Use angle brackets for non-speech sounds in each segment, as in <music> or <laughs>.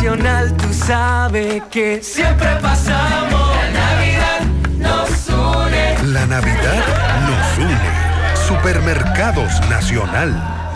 Tú sabes que siempre pasamos. La Navidad nos une. La Navidad nos une. Supermercados Nacional.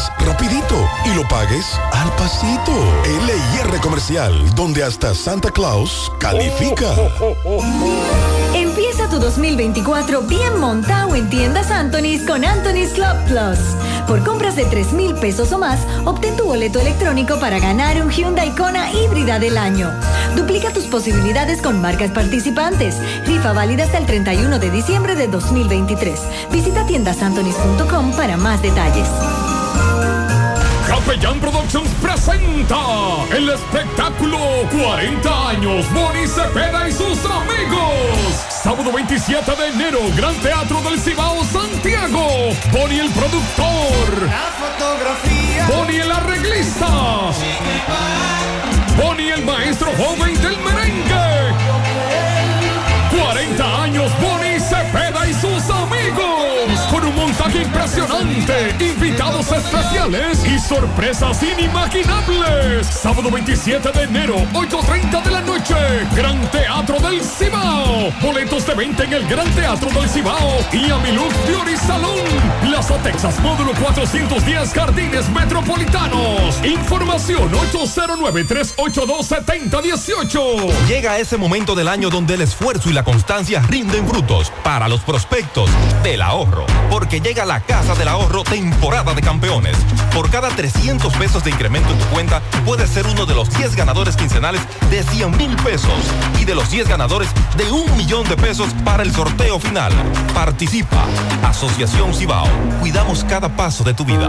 rapidito y lo pagues al pasito. LIR Comercial, donde hasta Santa Claus califica. Empieza tu 2024 bien montado en tiendas Anthony's con Anthony's Club Plus. Por compras de 3 mil pesos o más, obtén tu boleto electrónico para ganar un Hyundai Kona híbrida del año. Duplica tus posibilidades con marcas participantes. Rifa válida hasta el 31 de diciembre de 2023. Visita tiendasantonis.com para más detalles. Capellán Productions presenta el espectáculo 40 años Bonnie Cepeda y sus amigos. Sábado 27 de enero, Gran Teatro del Cibao, Santiago. Bonnie el productor. La fotografía. Bonnie el arreglista. Bonnie el maestro joven del merengue. 40 años Bonnie Cepeda y sus amigos. Con un montaje impresionante, invitados especiales sorpresas inimaginables. Sábado 27 de enero, 8.30 de la noche, Gran Teatro del Cibao. Boletos de venta en el Gran Teatro del Cibao y Amiluz Beauty Salón. Plaza Texas, módulo 410, Jardines Metropolitanos. Información 809-382-7018. Llega ese momento del año donde el esfuerzo y la constancia rinden frutos para los prospectos del ahorro. Porque llega la Casa del Ahorro temporada de campeones. Por cada 300 pesos de incremento en tu cuenta, puedes ser uno de los 10 ganadores quincenales de 100 mil pesos y de los 10 ganadores de un millón de pesos para el sorteo final. Participa. Asociación Cibao. Cuidamos cada paso de tu vida.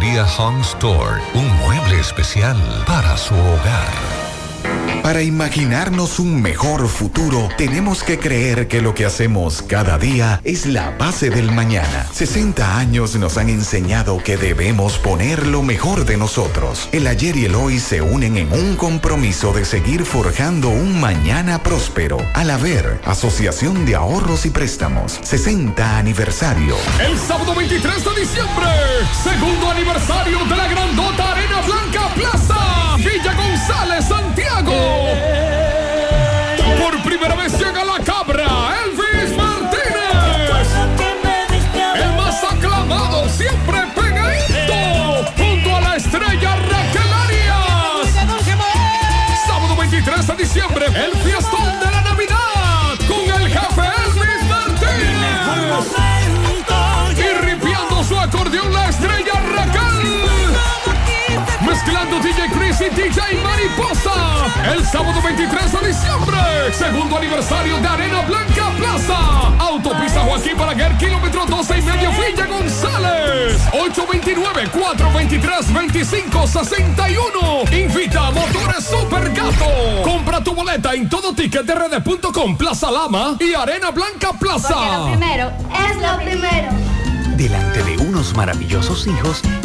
Home Store. Un mueble especial para su hogar. Para imaginarnos un mejor futuro, tenemos que creer que lo que hacemos cada día es la base del mañana. 60 años nos han enseñado que debemos poner lo mejor de nosotros. El ayer y el hoy se unen en un compromiso de seguir forjando un mañana próspero. Al haber Asociación de Ahorros y Préstamos, 60 aniversario. El sábado 23 de diciembre, segundo aniversario de la Grandota Arena Blanca Plaza, González, Santiago. Por primera vez llega la cabra, y DJ Mariposa. El sábado 23 de diciembre. Segundo aniversario de Arena Blanca Plaza. Autopista Joaquín Balaguer, kilómetro 12 y medio, Villa González. 829-423-2561. Invita a Motores Super Gato. Compra tu boleta en todo ticket de rd.com, Plaza Lama y Arena Blanca Plaza. Primero, es lo primero. Delante de unos maravillosos hijos,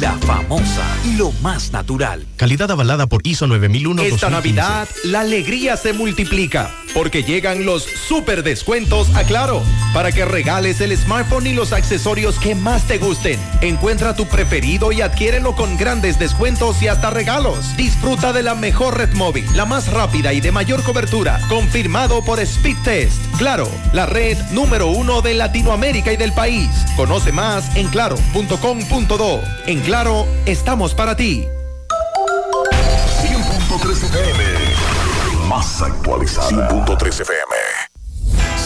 La famosa y lo más natural. Calidad avalada por ISO 9001. Esta Navidad la alegría se multiplica porque llegan los super descuentos a Claro para que regales el smartphone y los accesorios que más te gusten. Encuentra tu preferido y adquiérelo con grandes descuentos y hasta regalos. Disfruta de la mejor red móvil, la más rápida y de mayor cobertura, confirmado por Speed Test. Claro, la red número uno de Latinoamérica y del país. Conoce más en claro.com.do. En Claro, estamos para ti. 100.3 FM. Más actualizada. 100.3 FM.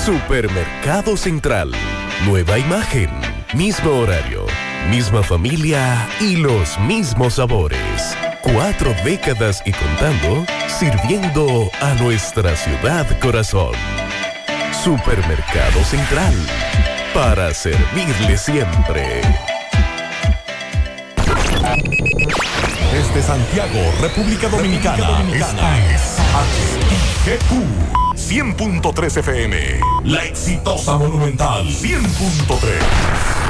Supermercado Central. Nueva imagen. Mismo horario. Misma familia y los mismos sabores. Cuatro décadas y contando, sirviendo a nuestra ciudad corazón. Supermercado Central. Para servirle siempre. Desde Santiago, República Dominicana. Esta es HIGQ 100.3 FM. La exitosa Monumental 100.3.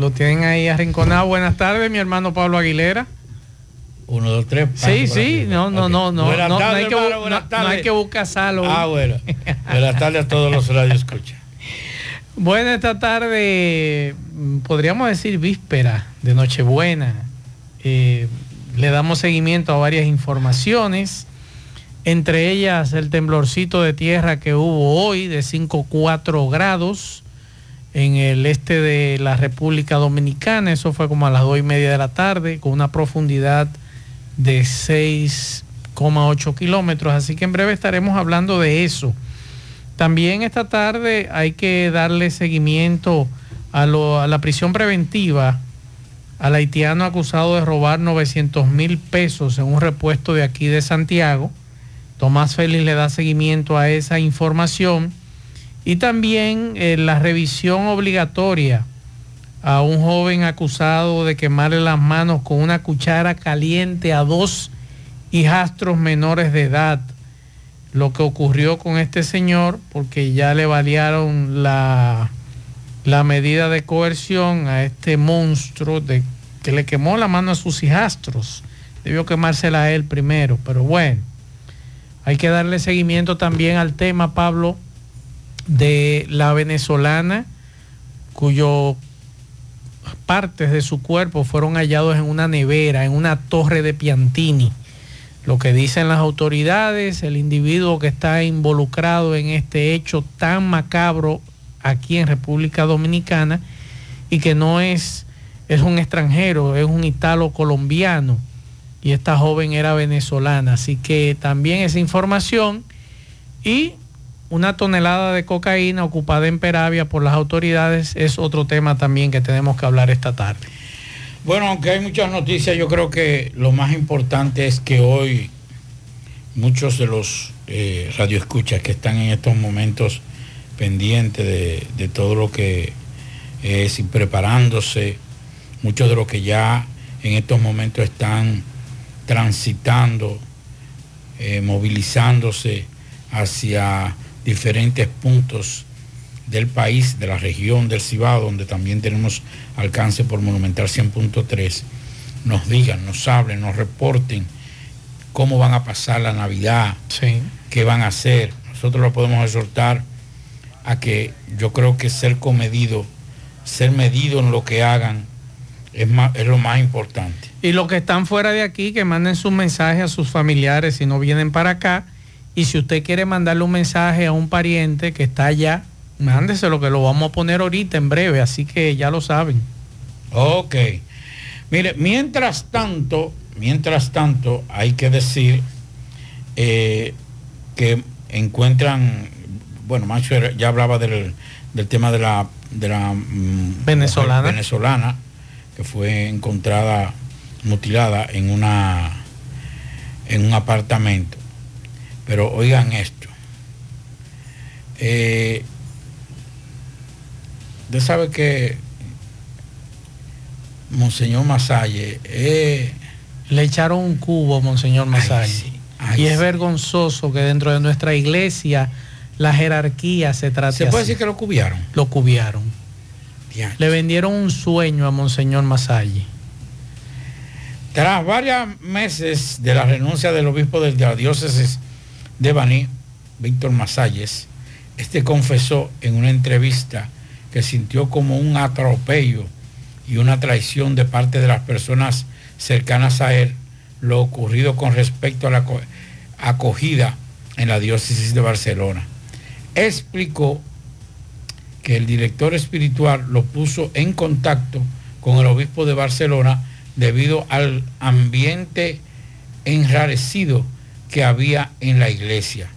lo tienen ahí arrinconado. Buenas tardes, mi hermano Pablo Aguilera. Uno, dos, tres. Sí, sí, no, no, no, no, Buenas no, no tardes, hay que, hermano, bu- buenas no- hay que buscar salo. Ah, bueno. Buenas tardes a todos los radios escucha. <laughs> Bueno, esta tarde, podríamos decir víspera de Nochebuena. Eh, le damos seguimiento a varias informaciones, entre ellas el temblorcito de tierra que hubo hoy de 5,4 grados en el este de la República Dominicana. Eso fue como a las 2 y media de la tarde, con una profundidad de 6,8 kilómetros. Así que en breve estaremos hablando de eso. También esta tarde hay que darle seguimiento a, a la prisión preventiva al haitiano acusado de robar 900 mil pesos en un repuesto de aquí de Santiago. Tomás Félix le da seguimiento a esa información. Y también eh, la revisión obligatoria a un joven acusado de quemarle las manos con una cuchara caliente a dos hijastros menores de edad lo que ocurrió con este señor, porque ya le variaron la, la medida de coerción a este monstruo de, que le quemó la mano a sus hijastros. Debió quemársela a él primero, pero bueno. Hay que darle seguimiento también al tema, Pablo, de la venezolana cuyo partes de su cuerpo fueron hallados en una nevera, en una torre de Piantini. Lo que dicen las autoridades, el individuo que está involucrado en este hecho tan macabro aquí en República Dominicana y que no es, es un extranjero, es un italo colombiano y esta joven era venezolana. Así que también esa información y una tonelada de cocaína ocupada en Peravia por las autoridades es otro tema también que tenemos que hablar esta tarde. Bueno, aunque hay muchas noticias, yo creo que lo más importante es que hoy muchos de los eh, radioescuchas que están en estos momentos pendientes de, de todo lo que es y preparándose, muchos de los que ya en estos momentos están transitando, eh, movilizándose hacia diferentes puntos del país, de la región del Cibao, donde también tenemos alcance por Monumental 100.3, nos digan, nos hablen, nos reporten cómo van a pasar la Navidad, qué van a hacer. Nosotros lo podemos exhortar a que yo creo que ser comedido, ser medido en lo que hagan, es, más, es lo más importante. Y los que están fuera de aquí, que manden sus mensajes a sus familiares si no vienen para acá. Y si usted quiere mandarle un mensaje a un pariente que está allá, mándeselo que lo vamos a poner ahorita en breve, así que ya lo saben. Ok. Mire, mientras tanto, mientras tanto, hay que decir eh, que encuentran, bueno, Macho ya hablaba del, del tema de la, de la mm, Venezolana. venezolana que fue encontrada mutilada en una en un apartamento. Pero oigan esto. Eh, usted sabe que Monseñor Masalle eh, Le echaron un cubo a Monseñor Masalle. ay, y es sí. vergonzoso que dentro de nuestra iglesia la jerarquía se trate ¿Se puede así. decir que lo cubiaron? Lo cubiaron. Le vendieron un sueño a Monseñor Masalle. Tras varios meses de la renuncia del obispo de la diócesis de Baní, Víctor Masalles, este confesó en una entrevista que sintió como un atropello y una traición de parte de las personas cercanas a él lo ocurrido con respecto a la aco- acogida en la diócesis de Barcelona. Explicó que el director espiritual lo puso en contacto con el obispo de Barcelona debido al ambiente enrarecido que había en la iglesia.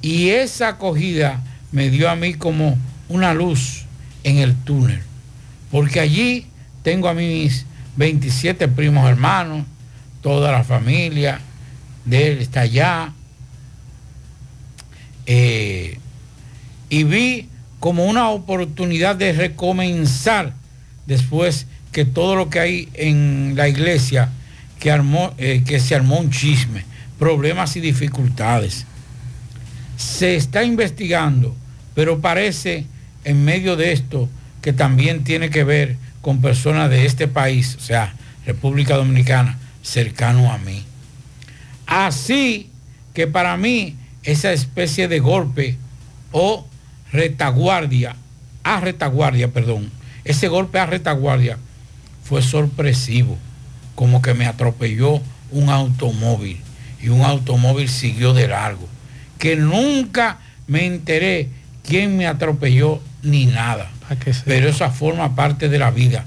Y esa acogida me dio a mí como una luz en el túnel, porque allí tengo a mis 27 primos hermanos, toda la familia de él está allá, eh, y vi como una oportunidad de recomenzar después que todo lo que hay en la iglesia, que, armó, eh, que se armó un chisme, problemas y dificultades. Se está investigando, pero parece en medio de esto que también tiene que ver con personas de este país, o sea, República Dominicana, cercano a mí. Así que para mí esa especie de golpe o retaguardia, a retaguardia, perdón, ese golpe a retaguardia fue sorpresivo, como que me atropelló un automóvil y un automóvil siguió de largo, que nunca me enteré quién me atropelló ni nada, pero esa forma parte de la vida,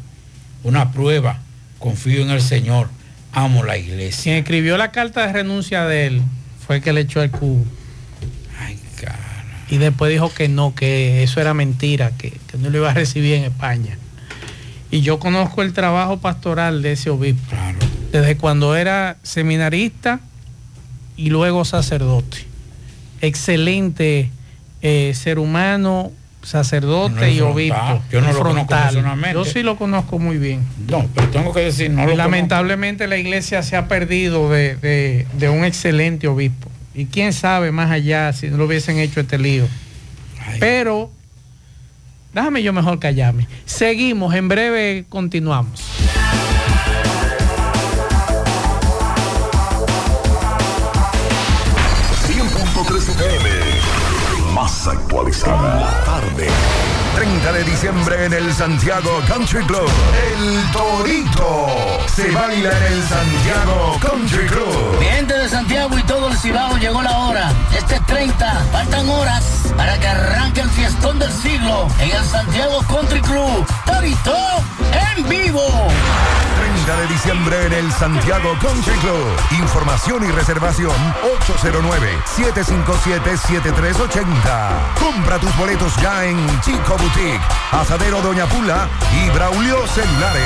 una prueba, confío en el Señor, amo la iglesia. Quien escribió la carta de renuncia de él fue el que le echó el cubo. Y después dijo que no, que eso era mentira, que, que no lo iba a recibir en España. Y yo conozco el trabajo pastoral de ese obispo. Desde cuando era seminarista y luego sacerdote. Excelente eh, ser humano, sacerdote No y frontal. obispo. Yo no Es lo conozco personalmente. Yo sí lo conozco muy bien. No, pero tengo que decir, no lo lamentablemente la iglesia se ha perdido de, de- de un excelente obispo. Y quién sabe más allá si no lo hubiesen hecho este lío. Pero, déjame yo mejor callarme. Seguimos, en breve continuamos. La tarde. 30 de diciembre en el Santiago Country Club. El Torito se baila en el Santiago Country Club. Mi gente de Santiago y todo el Cibao llegó la hora. Este 30, faltan horas para que arranque el fiestón del siglo en el Santiago Country Club. Torito en vivo. 30 de diciembre en el Santiago Country Club. Información y reservación 809-757-7380. Compra tus boletos ya en Chico Boutique, Asadero Doña Pula y Braulio Celulares.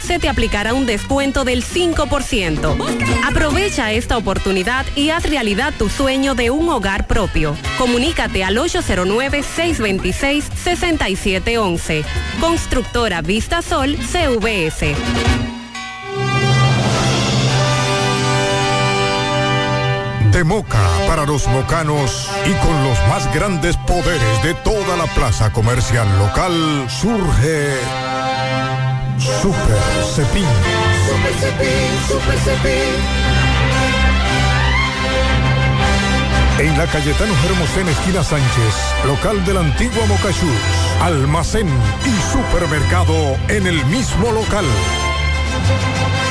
se te aplicará un descuento del 5%. Aprovecha esta oportunidad y haz realidad tu sueño de un hogar propio. Comunícate al 809-626-6711. Constructora Vista Sol CVS. De Moca para los mocanos y con los más grandes poderes de toda la plaza comercial local surge Super Cepín. Super Cepín, Super Cepín. En la Cayetano Hermosén, esquina Sánchez, local de la antigua Mocachús, almacén y supermercado en el mismo local.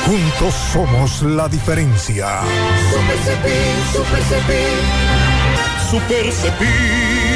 Juntos somos la diferencia. Super Cepín, Super Cepín. Super Cepín.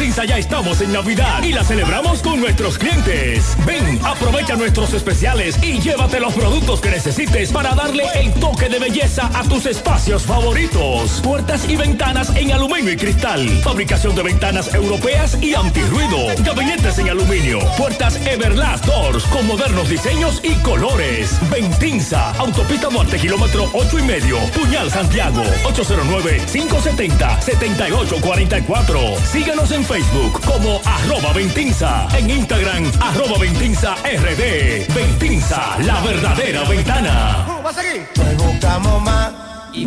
Ya estamos en Navidad y la celebramos con nuestros clientes. Ven, aprovecha nuestros especiales y llévate los productos que necesites para darle el toque de belleza a tus espacios favoritos. Puertas y ventanas en aluminio y cristal. Fabricación de ventanas europeas y antirruido. Gabinetes en aluminio. Puertas Everlast Doors con modernos diseños y colores. Ventinza, Autopista Norte, kilómetro 8 y medio. Puñal Santiago, 809-570-7844. Síganos en Facebook como arroba Ventinza. En Instagram, arroba Ventinza RD. Ventinza, la verdadera ventana. Y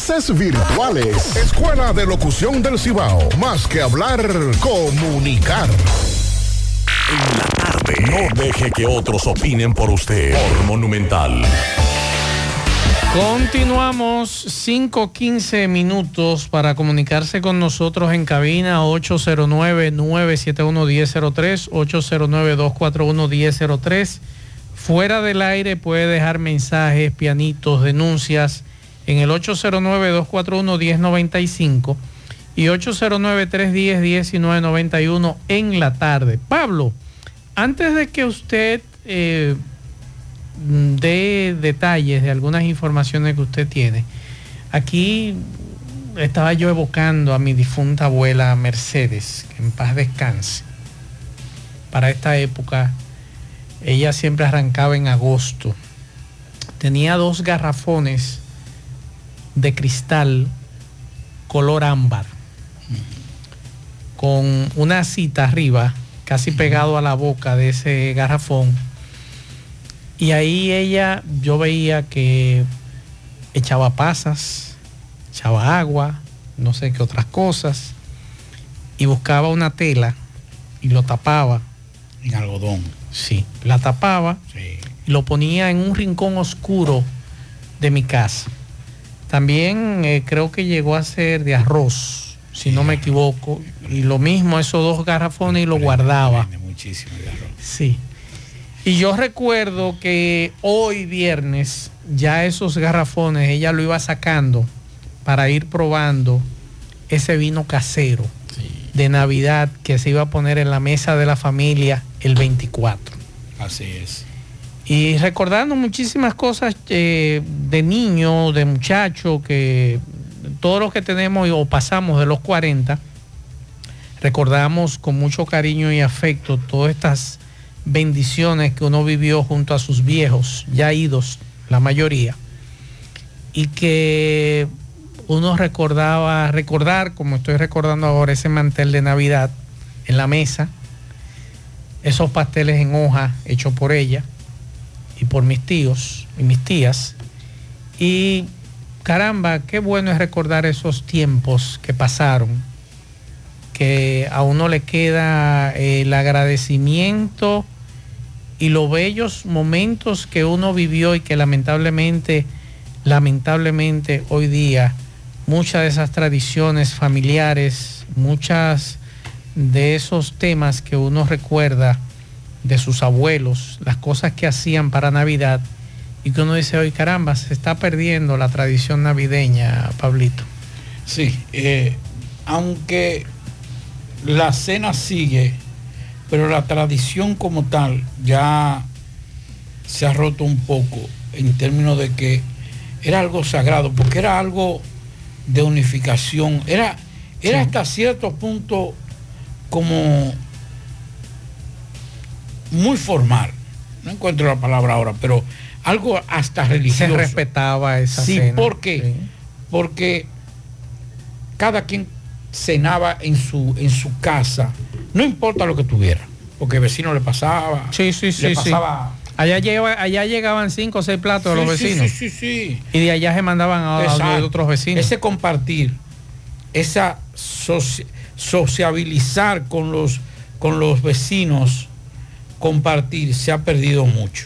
virtuales. Escuela de Locución del Cibao. Más que hablar, comunicar. No deje que otros opinen por usted. Por Monumental. Continuamos 5-15 minutos para comunicarse con nosotros en cabina 809-971-1003, 809-241-1003. Fuera del aire puede dejar mensajes, pianitos, denuncias en el 809-241-1095 y 809-310-1991 en la tarde. Pablo, antes de que usted eh, dé detalles de algunas informaciones que usted tiene, aquí estaba yo evocando a mi difunta abuela Mercedes, que en paz descanse. Para esta época, ella siempre arrancaba en agosto. Tenía dos garrafones de cristal color ámbar con una cita arriba casi pegado a la boca de ese garrafón. Y ahí ella yo veía que echaba pasas echaba agua no sé qué otras cosas y buscaba una tela y lo tapaba. En algodón. Sí la tapaba y lo ponía en un rincón oscuro de mi casa también eh, creo que llegó a ser de arroz si no me equivoco. Y lo mismo, esos dos garrafones y lo guardaba. Muchísimo. Sí. Y yo recuerdo que hoy viernes ya esos garrafones ella lo iba sacando para ir probando ese vino casero de Navidad que se iba a poner en la mesa de la familia el 24. Así es. Y recordando muchísimas cosas eh, de niño, de muchacho, que todos los que tenemos o pasamos de los 40, recordamos con mucho cariño y afecto todas estas bendiciones que uno vivió junto a sus viejos, ya idos, la mayoría, y que uno recordaba, recordar, como estoy recordando ahora, ese mantel de Navidad en la mesa, esos pasteles en hoja hechos por ella y por mis tíos y mis tías, y caramba, qué bueno es recordar esos tiempos que pasaron, que a uno le queda el agradecimiento y los bellos momentos que uno vivió y que lamentablemente, lamentablemente hoy día muchas de esas tradiciones familiares, muchas de esos temas que uno recuerda de sus abuelos, las cosas que hacían para Navidad, y que uno dice, hoy caramba, se está perdiendo la tradición navideña, Pablito. Sí, eh, aunque la cena sigue, pero la tradición como tal ya se ha roto un poco en términos de que era algo sagrado, porque era algo de unificación, era, era hasta cierto punto como muy formal. No encuentro la palabra ahora, pero algo hasta religioso. Se respetaba esa sí, cena. ¿por qué? Porque cada quien cenaba en su, en su casa, no importa lo que tuviera, porque el vecino le pasaba. Sí, sí, sí. le pasaba. Allá, lleva- allá llegaban cinco o seis platos de los vecinos. Sí, sí, sí. Y de allá se mandaban a, otros vecinos. Ese compartir, esa soci- sociabilizar con los, con los vecinos, compartir, se ha perdido mucho.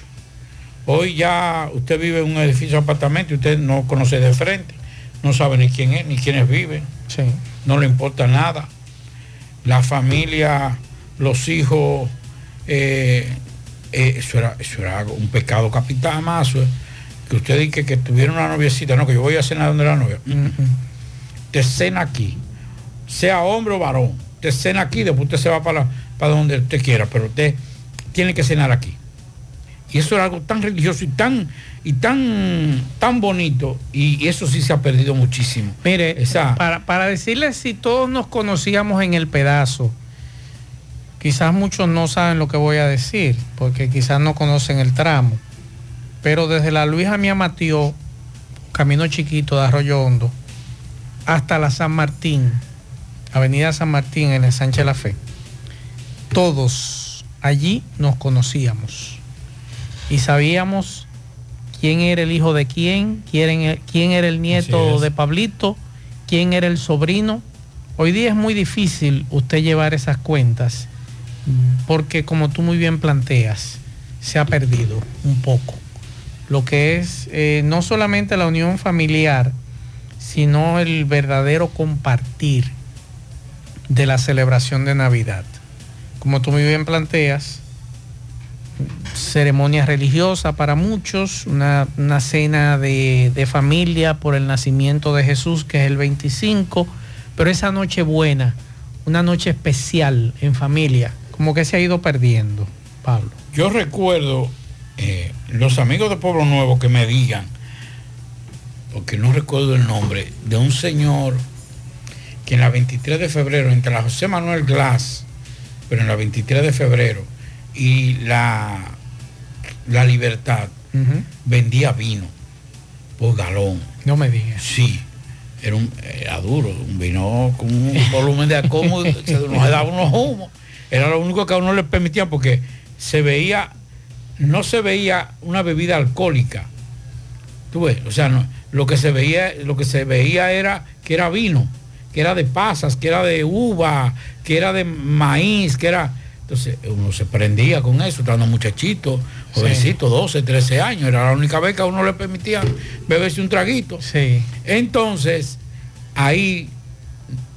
Hoy ya usted vive en un edificio de apartamento y usted no conoce de frente, no sabe ni quién es, ni quiénes viven, no le importa nada. La familia, los hijos, eh, eh, eso, era, eso era un pecado capital más. Que usted dice que, que tuviera una noviecita, no, que yo voy a cenar donde la novia. Te cena aquí, sea hombre o varón, te cena aquí, después usted se va para, para donde usted quiera, pero usted tiene que cenar aquí. Y eso era algo tan religioso y tan, y tan, tan bonito, y eso sí se ha perdido muchísimo. Mire, Esa- para, para decirles si todos nos conocíamos en el pedazo, quizás muchos no saben lo que voy a decir, porque quizás no conocen el tramo, pero desde la Luisa Mía Matió, camino chiquito de Arroyo Hondo, hasta la San Martín, Avenida San Martín en el Sánchez La Fe, todos allí nos conocíamos y sabíamos quién era el hijo de quién, quién, quién era el nieto de Pablito, quién era el sobrino. Hoy día es muy difícil usted llevar esas cuentas porque como tú muy bien planteas, se ha perdido un poco. Lo que es eh, no solamente la unión familiar, sino el verdadero compartir de la celebración de Navidad. Como tú muy bien planteas, ceremonia religiosa para muchos, una, una cena de, de familia por el nacimiento de Jesús, que es el 25, pero esa noche buena, una noche especial en familia, como que se ha ido perdiendo, Pablo. Yo recuerdo eh, los amigos de Pueblo Nuevo que me digan, porque no recuerdo el nombre, de un señor que en la 23 de febrero, entre la José Manuel Glass, pero en la 23 de febrero, y la, la Libertad, vendía vino por galón. No me digas. Sí, era, un, era duro, un vino con un <laughs> volumen de muy- se nos daba unos humos. Era lo único que a uno le permitía porque se veía, no se veía una bebida alcohólica. Tú ves, o sea, no, lo que se veía, lo que se veía era que era vino, que era de pasas, que era de uva, que era de maíz, que era. Entonces uno se prendía con eso, estando muchachito, jovencito, 12, 13 años, era la única vez que a uno le permitía beberse un traguito. Sí. Entonces, ahí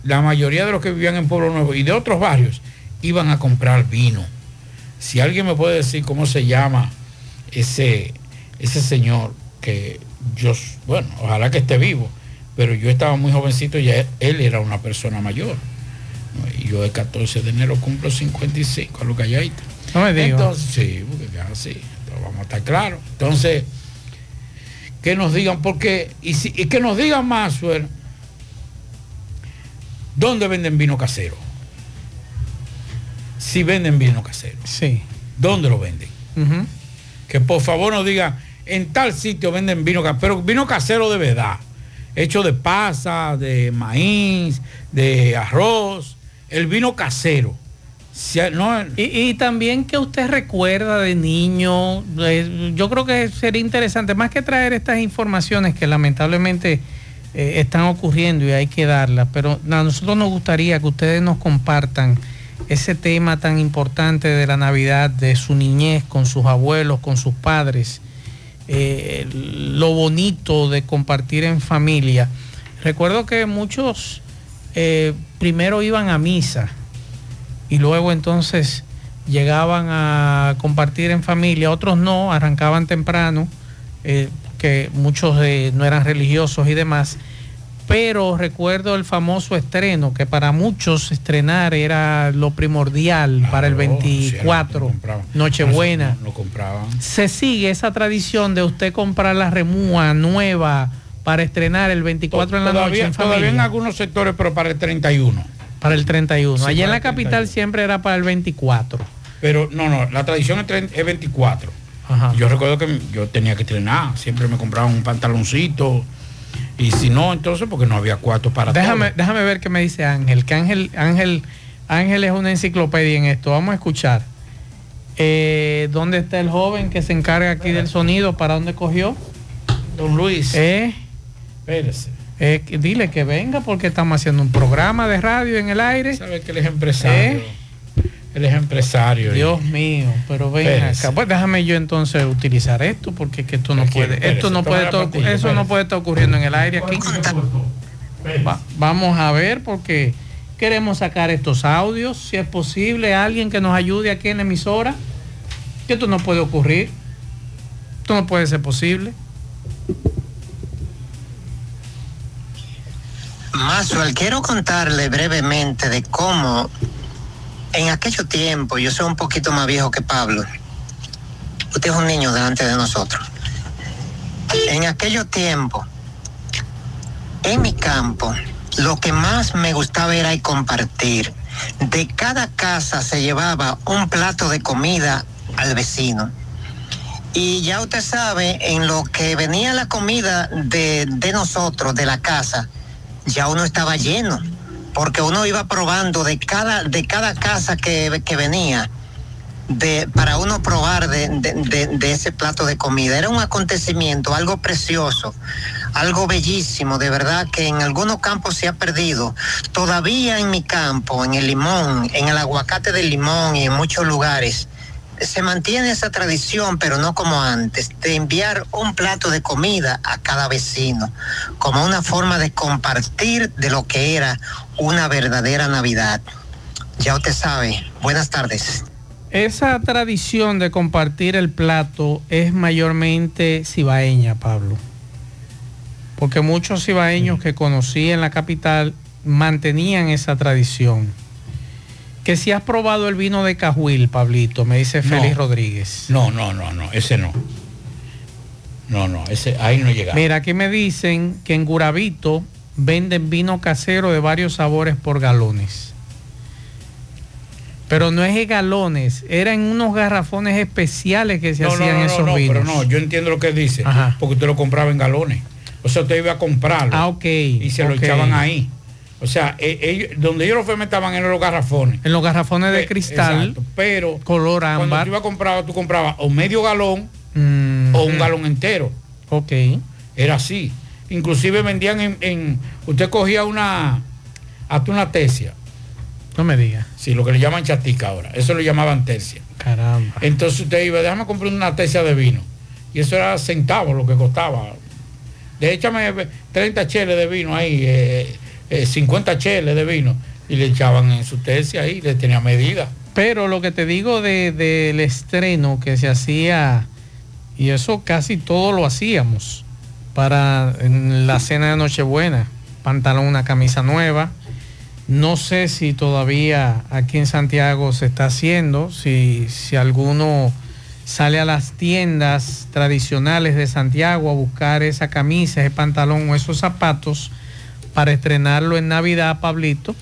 la mayoría de los que vivían en Pueblo Nuevo y de otros barrios iban a comprar vino. Si alguien me puede decir cómo se llama ese, ese señor que yo, bueno, ojalá que esté vivo, pero yo estaba muy jovencito y ya él era una persona mayor. ¿no? Y yo el 14 de enero cumplo 55 a lo calladito. No me digas. Entonces, sí, porque ya sí, vamos a estar claros. Entonces, que nos digan, porque, y, si- y que nos digan más, ¿dónde venden vino casero? Si venden vino casero. Sí. ¿Dónde lo venden? Que por favor nos digan, en tal sitio venden vino casero, pero vino casero de verdad, hecho de pasa, de maíz, de arroz, el vino casero. Y también que usted recuerda de niño, eh, yo creo que sería interesante, más que traer estas informaciones que lamentablemente eh, están ocurriendo y hay que darlas, pero a nosotros nos gustaría que ustedes nos compartan ese tema tan importante de la Navidad, de su niñez con sus abuelos, con sus padres, eh, lo bonito de compartir en familia. Recuerdo que muchos eh, primero iban a misa y luego entonces llegaban a compartir en familia, otros no, arrancaban temprano, eh, que muchos no eran religiosos y demás, pero recuerdo el famoso estreno, que para muchos estrenar era lo primordial para el 24, Nochebuena. No, compraban. Se sigue esa tradición de usted comprar la remúa nueva para estrenar el 24 en la noche todavía, en todavía en algunos sectores, pero para el 31. Para el 31. Sí, Allá en la capital siempre era para el 24. Pero no, no, la tradición es, tre- es 24. Yo recuerdo que yo tenía que estrenar, siempre me compraban un pantaloncito. Y si no, entonces porque no había cuartos para Déjame, todo. déjame ver qué me dice Ángel, que Ángel, Ángel, Ángel es una enciclopedia en esto. Vamos a escuchar. Eh, ¿Dónde está el joven que se encarga aquí del sonido? ¿Para dónde cogió? Don Luis. Eh, Espérese. eh, dile que venga porque estamos haciendo un programa de radio en el aire. Sabe que él es empresario. Él es empresario. y- Dios mío, pero ven acá. Pues déjame yo entonces utilizar esto porque es que esto no Aquí, puede, esto no puede eso no puede estar ocurriendo en el aire aquí. Va- vamos a ver porque queremos sacar estos audios, si es posible, alguien que nos ayude aquí en la emisora. Que esto no puede ocurrir. Esto no puede ser posible. Masuel, quiero contarle brevemente de cómo en aquellos tiempos, yo soy un poquito más viejo que Pablo, usted es un niño delante de nosotros. En aquellos tiempos, en mi campo, lo que más me gustaba era ir compartir. De cada casa se llevaba un plato de comida al vecino. Y ya usted sabe, en lo que venía la comida de, de nosotros, de la casa, ya uno estaba lleno, porque uno iba probando de cada, de cada casa que, que venía, de, para uno probar de, de- de- de ese plato de comida. Era un acontecimiento, algo precioso, algo bellísimo, de verdad que en algunos campos se ha perdido. Todavía en mi campo, en el limón, en el aguacate del limón y en muchos lugares, se mantiene esa tradición, pero no como antes, de enviar un plato de comida a cada vecino, como una forma de compartir de lo que era una verdadera Navidad. Ya usted sabe. Buenas tardes. Esa tradición de compartir el plato es mayormente cibaeña, Pablo. Porque muchos cibaeños que conocí en la capital mantenían esa tradición. Que si has probado el vino de Cajuil, Pablito, me dice No. Félix Rodríguez. No, no, no, no, ese no. No, no, ese ahí no llegaba. Mira, aquí me dicen que en Gurabito venden vino casero de varios sabores por galones. Pero no es en galones, eran unos garrafones especiales que se no, no, hacían no, no, esos no, vinos. pero no, yo entiendo lo que dice, Ajá. porque usted lo compraba en galones. O sea, usted iba a comprarlo. Ah, ok. Y se lo echaban ahí. O sea, eh, ellos, donde ellos lo fermentaban eran los garrafones. En los garrafones de Eh, cristal, exacto, pero color cuando ámbar. tú ibas a comprar, tú comprabas o medio galón Mm, o un galón entero. Ok. Era así. Inclusive vendían en, en- usted cogía una, hasta una tercia. No me diga. Sí, lo que le llaman chatica ahora. Eso lo llamaban tercia. Caramba. Entonces usted iba, déjame comprar una tercia de vino. Y eso era centavos lo que costaba. De échame 30 cheles de vino ahí, eh, eh, 50 cheles de vino y le echaban en su tercia ahí, le tenía medida. Pero lo que te digo de- del estreno que se hacía, y eso casi todo lo hacíamos para la cena de Nochebuena, pantalón, una camisa nueva. No sé si todavía aquí en Santiago se está haciendo, si, si alguno sale a las tiendas tradicionales de Santiago a buscar esa camisa, ese pantalón o esos zapatos para estrenarlo en Navidad, Pablito.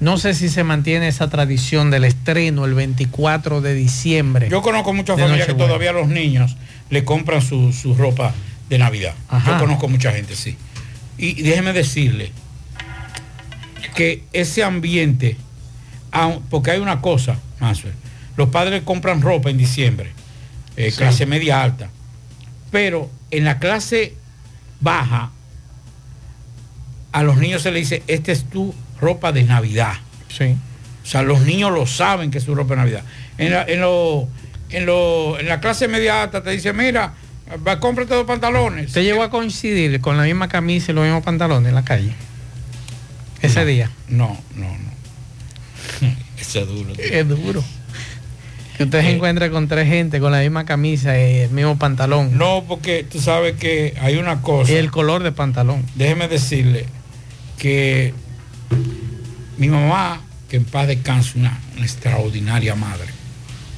No sé si se mantiene esa tradición del estreno el 24 de diciembre. Yo conozco muchas familias que todavía los niños le compran su, su ropa de Navidad. Ajá. Yo conozco mucha gente, sí. Y déjeme decirle que ese ambiente, porque hay una cosa, Maxwell, los padres compran ropa en diciembre, eh, Sí. clase media alta, pero en la clase baja, a los niños se le dice, esta es tu ropa de Navidad. Sí. O sea, los niños lo saben que es su ropa de Navidad. En la, en lo- en lo- en la clase media alta te dice, mira, va, cómprate dos pantalones. ¿Te llegó a coincidir con la misma camisa y los mismos pantalones en la calle? Ese día. No, no, no. <laughs> Eso es duro. tío. Es duro. Que usted se Eh. encuentre con tres gente con la misma camisa y el mismo pantalón. No, porque tú sabes que hay una cosa. Y el color de pantalón. Déjeme decirle que mi mamá, que en paz descanse, una, una extraordinaria madre,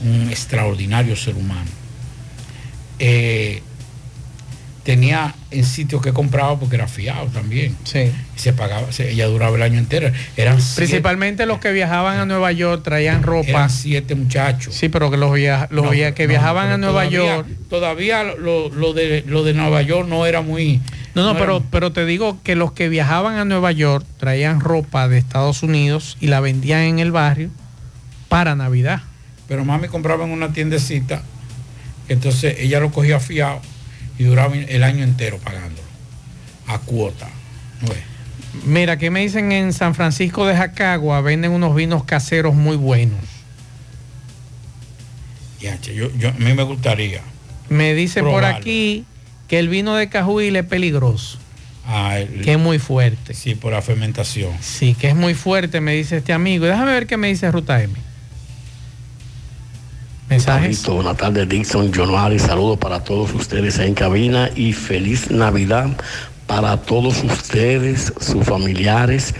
un extraordinario ser humano, eh, tenía en sitios que compraba porque era fiado también. Sí. Se pagaba, se- ella duraba el año entero. Eran siete- Principalmente los que viajaban a Nueva York traían ropa. eran siete muchachos. Sí, pero que los, via- los No, via- que no, viajaban a Nueva todavía- York. Todavía lo, lo de, lo de Nueva York no era muy... No, no, pero, pero te digo que los que viajaban a Nueva York traían ropa de Estados Unidos y la vendían en el barrio para Navidad. Pero mami compraba en una tiendecita, entonces ella lo cogía fiado y duraba el año entero pagándolo, a cuota. Mira, que me dicen en San Francisco de Jacagua venden unos vinos caseros muy buenos. Ya, yo, yo- a mí me gustaría. Me dicen por aquí que el vino de Cajuil es peligroso, Ah, el- que es muy fuerte. Sí, por la fermentación. Sí, que es muy fuerte, me dice este amigo. Y déjame ver qué me dice Ruta M. Mensajes. Buenas tardes, Dixon, Jonoari, saludos para todos ustedes en cabina y feliz Navidad para todos ustedes, sus familiares,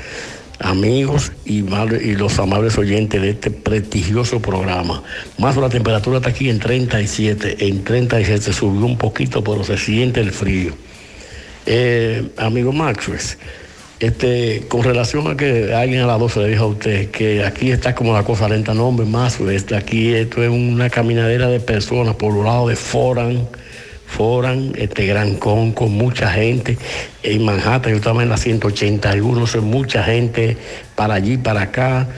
amigos y, los amables oyentes de este prestigioso programa. Más la temperatura está aquí en 37, en 37 subió un poquito, pero se siente el frío. Eh, amigo Maxwell, este, con relación a que alguien a las 12 le dijo a usted que aquí está como la cosa lenta, no hombre, Maxwell, aquí esto es una caminadera de personas por los lados de Foran, Foran, este Gran Con, mucha gente. En Manhattan, yo estaba en la 181, son mucha gente para allí, para acá.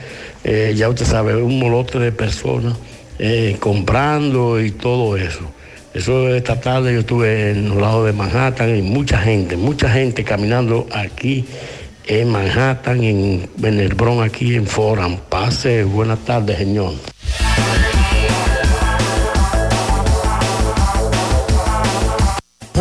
Eh, ya usted sabe, un molote de personas eh, comprando y todo eso. Eso esta tarde yo estuve en los lados de Manhattan y mucha gente, mucha gente caminando aquí en Manhattan, en, en el Bronx, aquí en Foran. Pase, buenas tardes, señor.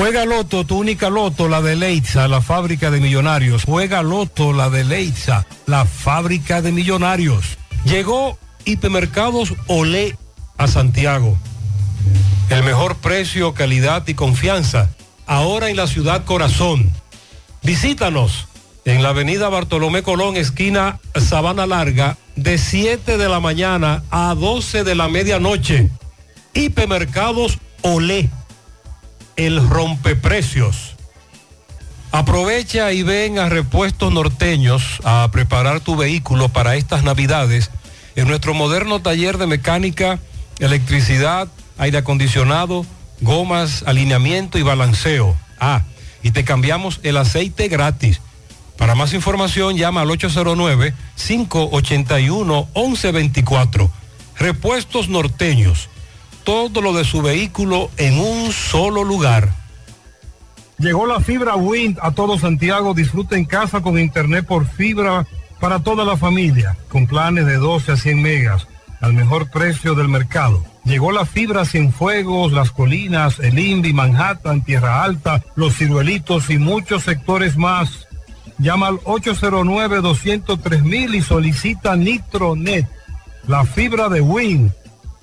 Juega Loto, tu única Loto, la de Leitza, la fábrica de millonarios. Juega Loto, la de Leitza, la fábrica de millonarios. Llegó Hipermercados Olé a Santiago. El mejor precio, calidad y confianza. Ahora en la ciudad corazón. Visítanos en la avenida Bartolomé Colón, esquina Sabana Larga, de 7 de la mañana a 12 de la medianoche. Hipermercados Olé el rompeprecios. Aprovecha y ven a Repuestos Norteños a preparar tu vehículo para estas navidades en nuestro moderno taller de mecánica, electricidad, aire acondicionado, gomas, alineamiento y balanceo. Ah, y te cambiamos el aceite gratis. Para más información llama al 809-581-1124. Repuestos Norteños todo lo de su vehículo en un solo lugar. Llegó la fibra Wind a todo Santiago. Disfruta en casa con internet por fibra para toda la familia, con planes de 12 a 100 megas, al mejor precio del mercado. Llegó la fibra Cienfuegos, Las Colinas, El Indy, Manhattan, Tierra Alta, Los Ciruelitos y muchos sectores más. Llama al 809-203 y solicita Nitronet, la fibra de Win.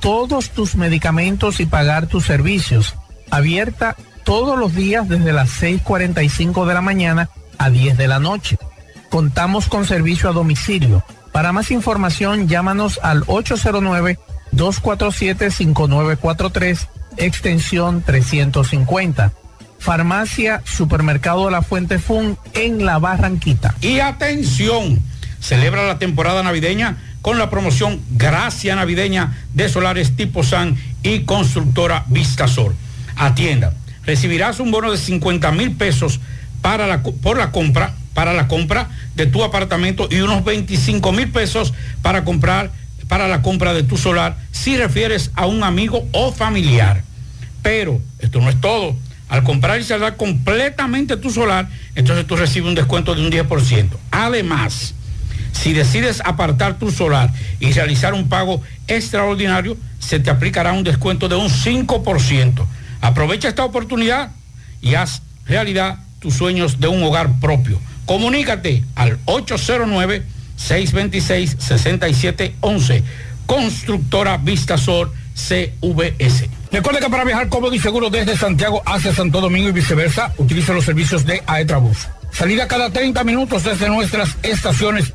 todos tus medicamentos y pagar tus servicios. Abierta todos los días desde las 6.45 de la mañana a 10 de la noche. Contamos con servicio a domicilio. Para más información llámanos al 809-247-5943, extensión 350. Farmacia Supermercado La Fuente Fun en La Barranquita. Y atención, celebra la temporada navideña con la promoción Gracia Navideña de Solares Tipo San y Constructora Vistasol. Atienda, recibirás un bono de 50 mil pesos para la, por la compra, para la compra de tu apartamento y unos 25 mil pesos para comprar para la compra de tu solar si refieres a un amigo o familiar. Pero esto no es todo al comprar y saldar completamente tu solar, entonces tú recibes un descuento de un 10%. Además, si decides apartar tu solar y realizar un pago extraordinario, se te aplicará un descuento de un 5%. Aprovecha esta oportunidad y haz realidad tus sueños de un hogar propio. Comunícate al 809-626-6711. Constructora Vistasol CVS. Recuerde que para viajar cómodo y seguro desde Santiago hacia Santo Domingo y viceversa, utilice los servicios de Aetrabús. Salida cada 30 minutos desde nuestras estaciones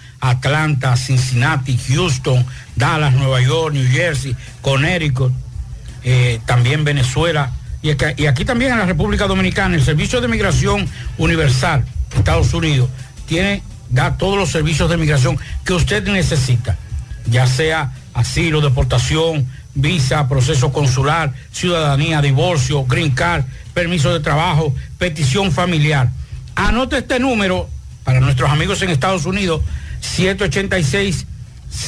Atlanta, Cincinnati, Houston, Dallas, Nueva York, New Jersey, Connecticut, eh, también Venezuela y aquí, también en la República Dominicana. El Servicio de Migración Universal, Estados Unidos, tiene, da todos los servicios de migración que usted necesita, ya sea asilo, deportación, visa, proceso consular, ciudadanía, divorcio, green card, permiso de trabajo, petición familiar. Anote este número para nuestros amigos en Estados Unidos, 786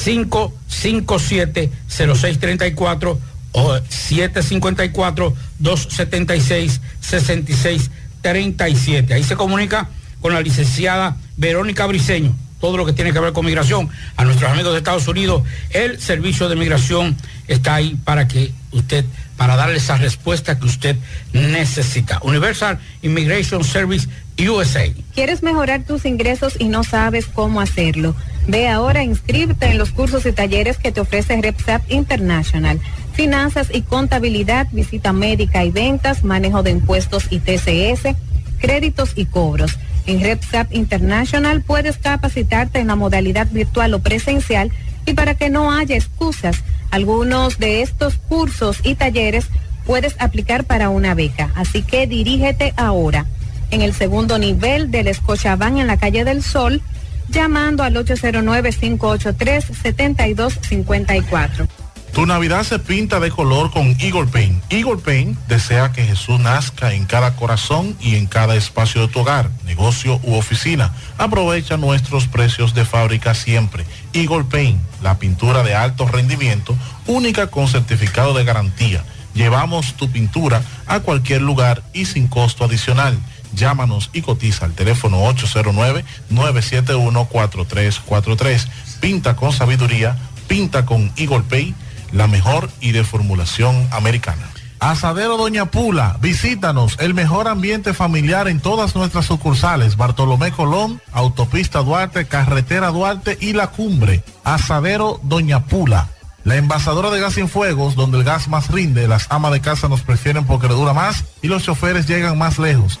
557 0634 o 754 276 6637. Ahí se comunica con la licenciada Verónica Briceño todo lo que tiene que ver con migración, a nuestros amigos de Estados Unidos, el servicio de migración está ahí para que usted, para darle esa respuesta que usted necesita. Universal Immigration Service USA. ¿Quieres mejorar tus ingresos y no sabes cómo hacerlo? Ve ahora, inscríbete en los cursos y talleres que te ofrece RepSap International. Finanzas y contabilidad, visita médica y ventas, manejo de impuestos y TCS, créditos y cobros. En RepSap International puedes capacitarte en la modalidad virtual o presencial y para que no haya excusas, algunos de estos cursos y talleres puedes aplicar para una beca. Así que dirígete ahora en el segundo nivel del Escochabán en la calle del Sol, llamando al 809-583-7254. Tu Navidad se pinta de color con Eagle Paint. Eagle Paint desea que Jesús nazca en cada corazón y en cada espacio de tu hogar, negocio u oficina. Aprovecha nuestros precios de fábrica siempre. Eagle Paint, la pintura de alto rendimiento, única con certificado de garantía. Llevamos tu pintura a cualquier lugar y sin costo adicional. Llámanos y cotiza al teléfono 809-971-4343. Pinta con sabiduría, pinta con Eagle Paint la mejor y de formulación americana. Asadero Doña Pula, visítanos, el mejor ambiente familiar en todas nuestras sucursales, Bartolomé Colón, Autopista Duarte, Carretera Duarte y La Cumbre. Asadero Doña Pula, la envasadora de gas sin fuegos, donde el gas más rinde, las amas de casa nos prefieren porque le dura más y los choferes llegan más lejos.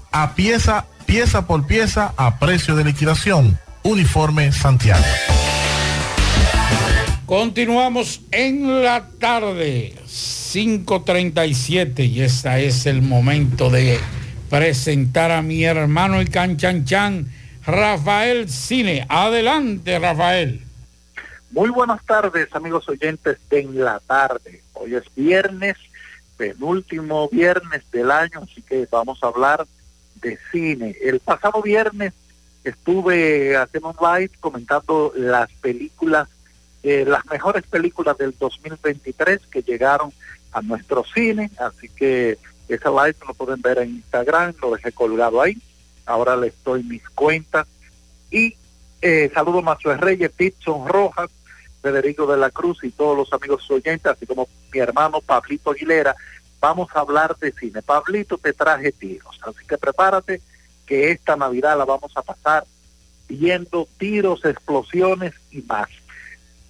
a pieza, pieza por pieza a precio de liquidación. Uniforme Santiago. Continuamos en la tarde, 5.37 y este es el momento de presentar a mi hermano el canchanchan, Rafael Cine. Adelante, Rafael. Muy buenas tardes, amigos oyentes de En la Tarde. Hoy es viernes, penúltimo viernes del año, así que vamos a hablar de cine. El pasado viernes estuve haciendo un live comentando las películas eh, las mejores películas del 2023 que llegaron a nuestro cine, así que ese live lo pueden ver en Instagram, lo dejé colgado ahí, ahora les doy mis cuentas y eh, saludo a Macho Reyes, Pitson Rojas, Federico de la Cruz y todos los amigos oyentes, así como mi hermano Pablito Aguilera, vamos a hablar de cine. Pablito, te traje tiros, así que prepárate que esta Navidad la vamos a pasar viendo tiros, explosiones y más.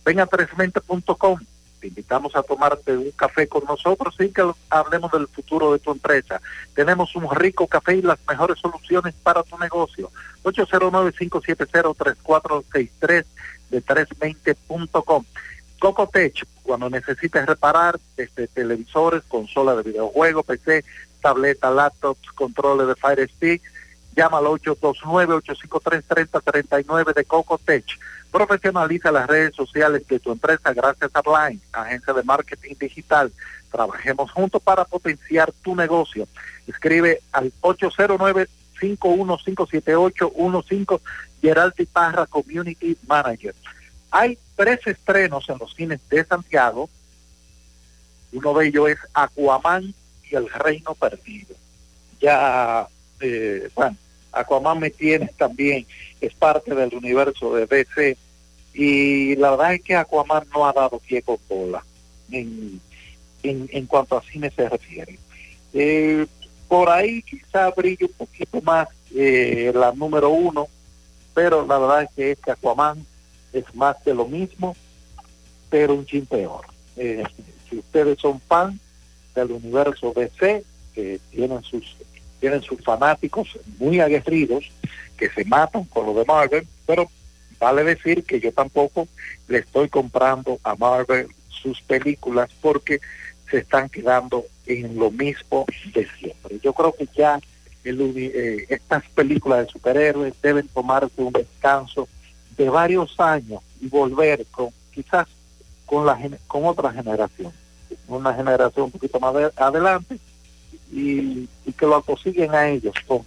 Ven a tresmente.com. Te invitamos a tomarte un café con nosotros y que hablemos del futuro de tu empresa. Tenemos un rico café y las mejores soluciones para tu negocio. 809-570-3463 de 320.com. Cocotech, cuando necesites reparar desde televisores, consolas de videojuegos, PC, tableta, laptops, controles de Fire Stick, llama al 829-853-3039 de Cocotech. Profesionaliza las redes sociales de tu empresa gracias a Line, agencia de marketing digital. Trabajemos juntos para potenciar tu negocio. Escribe al 809-5157815 Geraldi Parra Community Manager. Hay tres estrenos en los cines de Santiago. Uno de ellos es Aquaman y El Reino Perdido. Ya, eh, bueno, Aquaman me tiene también, es parte del universo de DC y la verdad es que Aquaman no ha dado pie con bola en, en, cuanto a cine se refiere. Eh, por ahí quizá brille un poquito más eh, la número uno, pero la verdad es que este Aquaman es más de lo mismo, pero un chin peor. Eh, si ustedes son fan del universo DC, que tienen sus tienen sus fanáticos muy aguerridos que se matan con lo de Marvel, pero vale decir que yo tampoco le estoy comprando a Marvel sus películas porque se están quedando en lo mismo de siempre. Yo creo que ya eh, estas películas de superhéroes deben tomarse un descanso de varios años y volver con quizás con la con otra generación, una generación un poquito más adelante y, que lo consiguen a ellos con,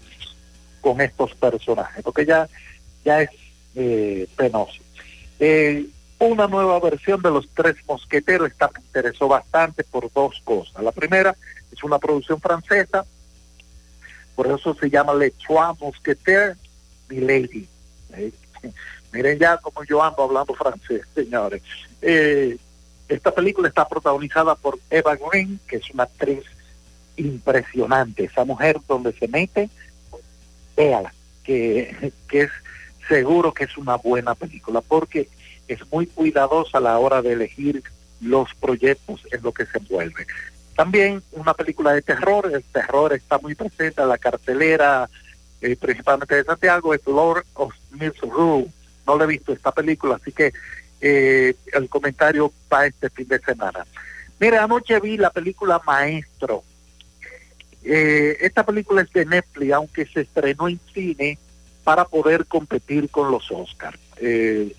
con estos personajes, porque ya, ya es eh, penoso. Eh, una nueva versión de Los Tres Mosqueteros esta me interesó bastante por dos cosas. La primera es una producción francesa, por eso se llama Le Trois Mosqueteros, mi lady. Eh, miren ya como yo ando hablando francés, <laughs> señores. esta película está protagonizada por Eva Green, que es una actriz impresionante. Esa mujer donde se mete, véala, que, que es seguro que es una buena película, porque es muy cuidadosa a la hora de elegir los proyectos en lo que se envuelve. También una película de terror, el terror está muy presente en la cartelera, eh, principalmente de Santiago, es Lord of Misrule. No le he visto esta película, así que eh, el comentario para este fin de semana. Mire, anoche vi la película Maestro, eh, esta película es de Netflix, aunque se estrenó en cine para poder competir con los Oscars. Eh,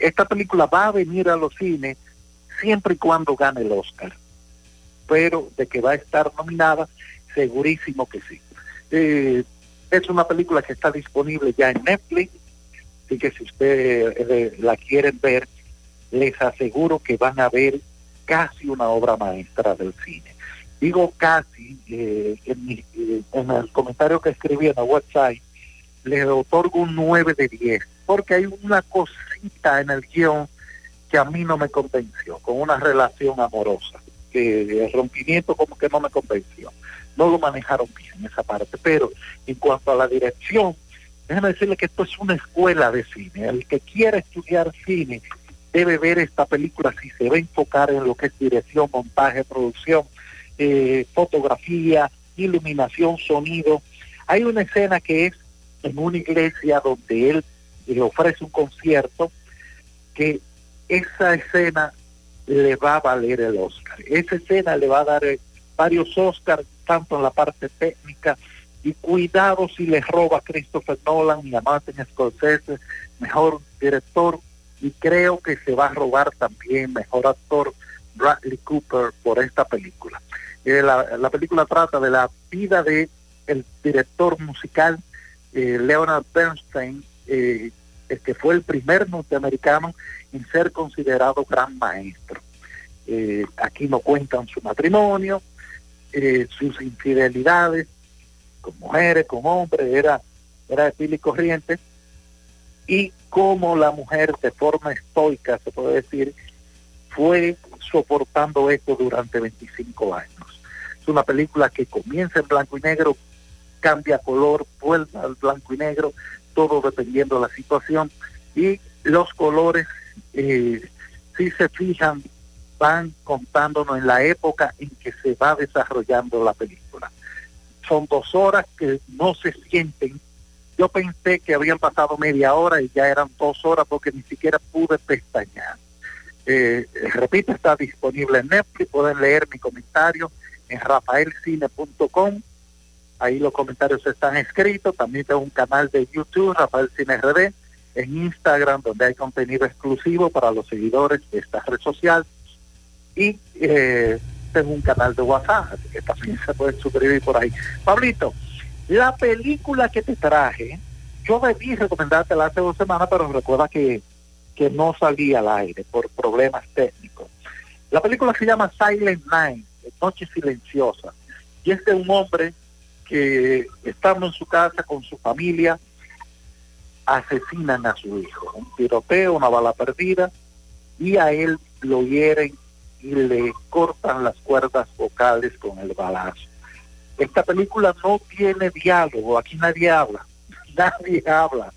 esta película va a venir a los cines siempre y cuando gane el Oscar, pero de que va a estar nominada, segurísimo que sí. Es una película que está disponible ya en Netflix, así que si ustedes la quieren ver, les aseguro que van a ver casi una obra maestra del cine digo casi, eh, en, el comentario que escribí en la website, le otorgo un 9 de 10. porque hay una cosita en el guion que a mí no me convenció, con una relación amorosa, que el rompimiento como que no me convenció. No lo manejaron bien esa parte, pero en cuanto a la dirección, déjame decirle que esto es una escuela de cine. El que quiera estudiar cine debe ver esta película si se va a enfocar en lo que es dirección, montaje, producción, eh, fotografía, iluminación, sonido. Hay una escena que es en una iglesia donde él le ofrece un concierto que esa escena le va a valer el Oscar. Esa escena le va a dar eh, varios Oscars, tanto en la parte técnica, y cuidado si le roba Christopher Nolan y a Martin Scorsese, mejor director, y creo que se va a robar también mejor actor Bradley Cooper por esta película. Eh, la, la película trata de la vida de el director musical eh, Leonard Bernstein, eh, el que fue el primer norteamericano en ser considerado gran maestro. Eh, aquí no cuentan su matrimonio, sus infidelidades con mujeres, con hombres, era, era de pila y corriente, y cómo la mujer de forma estoica, se puede decir, fue soportando esto durante 25 años. Es una película que comienza en blanco y negro, cambia color, vuelve al blanco y negro, todo dependiendo de la situación, y los colores, eh, si se fijan, van contándonos en la época en que se va desarrollando la película. Son dos horas que no se sienten. Yo pensé que habían pasado media hora y ya eran dos horas porque ni siquiera pude pestañear. Eh, repito, está disponible en Netflix, pueden leer mi comentario en rafaelcine.com. Ahí los comentarios están escritos. También tengo un canal de YouTube, Rafael Cine RD, en Instagram, donde hay contenido exclusivo para los seguidores de esta red social. Y eh, tengo un canal de WhatsApp, así que también se pueden suscribir por ahí. Pablito, la película que te traje, yo debí recomendártela hace dos semanas, pero recuerda que, que no salía al aire por problemas técnicos. La película se llama Silent Night, Noche Silenciosa, y es de un hombre que estando en su casa con su familia, asesinan a su hijo. Un tiroteo, una bala perdida, y a él lo hieren y le cortan las cuerdas vocales con el balazo. Esta película no tiene diálogo, aquí nadie habla, <laughs> nadie habla.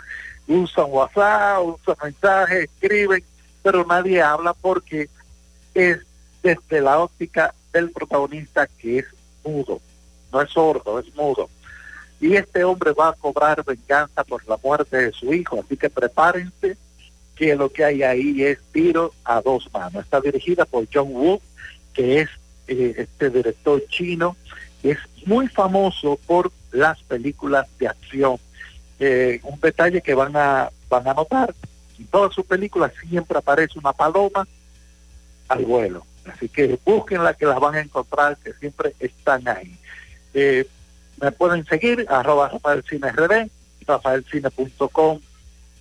Usan WhatsApp, usan mensajes, escriben, pero nadie habla porque es desde la óptica del protagonista que es mudo, no es sordo, es mudo. Y este hombre va a cobrar venganza por la muerte de su hijo, así que prepárense que lo que hay ahí es tiro a dos manos. Está dirigida por John Woo, que es eh, este director chino, es muy famoso por las películas de acción. Eh, un detalle que van a, van a notar, en todas sus películas siempre aparece una paloma al vuelo. Así que búsquenla que las van a encontrar, que siempre están ahí. Eh, me pueden seguir, arroba Rafael Cine rafaelcine.com,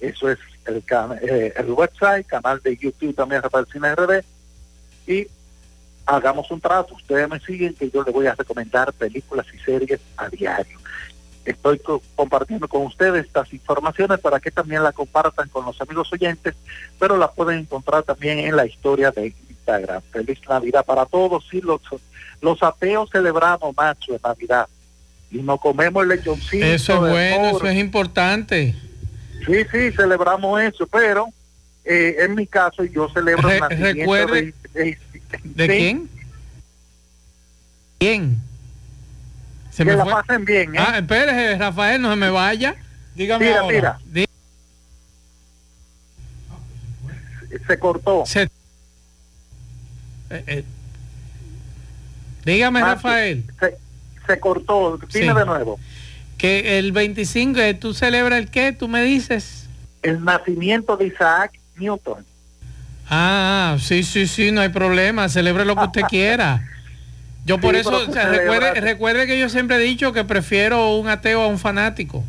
eso es el, eh, el website, canal de YouTube también Rafael Cine RD, y hagamos un trato, ustedes me siguen que yo les voy a recomendar películas y series a diario. Estoy co- compartiendo con ustedes estas informaciones para que también la compartan con los amigos oyentes, pero la pueden encontrar también en la historia de Instagram. Feliz Navidad para todos y los, los ateos celebramos, macho, en Navidad. Y nos comemos el lechoncito. Eso es bueno, eso es importante. Sí, sí, celebramos eso, pero eh, en mi caso yo celebro Re- el nacimiento recuerde- de, de- ¿De sí, quién? ¿Quién? Se Que me la fue. pasen bien, ¿eh? Ah, espérese, Rafael, no se me vaya. Dígame Mira, ahora. mira. Di- Se cortó. Se- Eh, eh. Dígame, Marco, Rafael. Se, se cortó, dime Sí. de nuevo. Que el 25, eh, ¿tú celebras el qué? ¿Tú me dices? El nacimiento de Isaac Newton. Ah, sí, sí, sí, no hay problema. Celebre lo que usted quiera. <laughs> Yo por Sí, eso, o sea, recuerde, recuerde que yo siempre he dicho que prefiero un ateo a un fanático.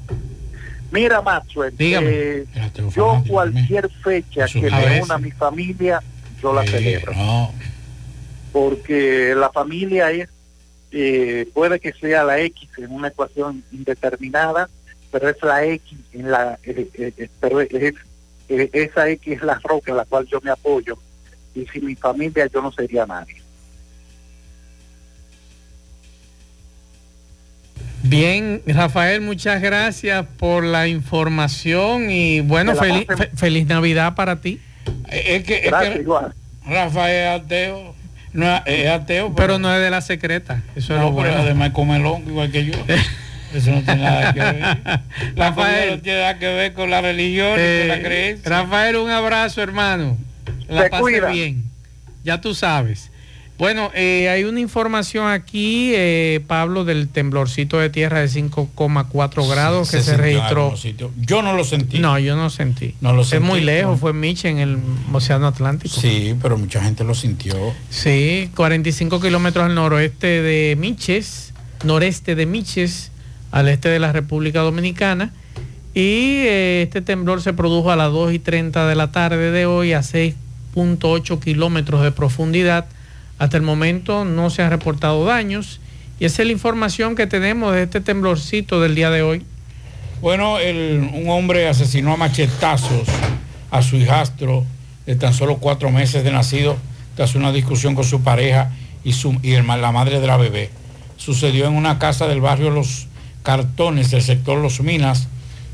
Mira, Maxwell, Dígame. eh, yo cualquier fecha que me una a mi familia, yo la celebro. Porque la familia es, eh, puede que sea la X en una ecuación indeterminada, pero es la X en la, eh, eh, pero es esa X es la roca en la cual yo me apoyo y sin mi familia yo no sería nadie. Bien, Rafael, muchas gracias por la información y bueno, feliz, fe- feliz Navidad para ti. Es que, es que Rafael ateo. No, es- es ateo. Pero no es de la secreta. Eso es No, lo pero bueno. además come longo igual que yo. <laughs> Eso no tiene nada que ver. <laughs> La Rafael. no tiene nada que ver con la religión y con la Eh, creencia. Rafael, un abrazo, hermano. La Se pase cuida. bien. Ya tú sabes. Bueno, eh, hay una información aquí, eh, Pablo, del temblorcito de tierra de 5,4 grados que se, registró. Yo no lo sentí. No, yo no sentí. No lo es sentí, muy lejos, no. fue Miche en el Océano Atlántico. Sí, pero mucha gente lo sintió. Sí, 45 kilómetros al noroeste de Miches, noreste de Miches, al este de la República Dominicana. Y eh, este temblor se produjo a las 2 y 30 de la tarde de hoy a 6.8 kilómetros de profundidad. Hasta el momento no se han reportado daños. Y esa es la información que tenemos de este temblorcito del día de hoy. Bueno, un hombre asesinó a machetazos a su hijastro de tan solo cuatro meses de nacido tras una discusión con su pareja y, su, y la madre de la bebé. Sucedió en una casa del barrio Los Cartones del sector Los Minas,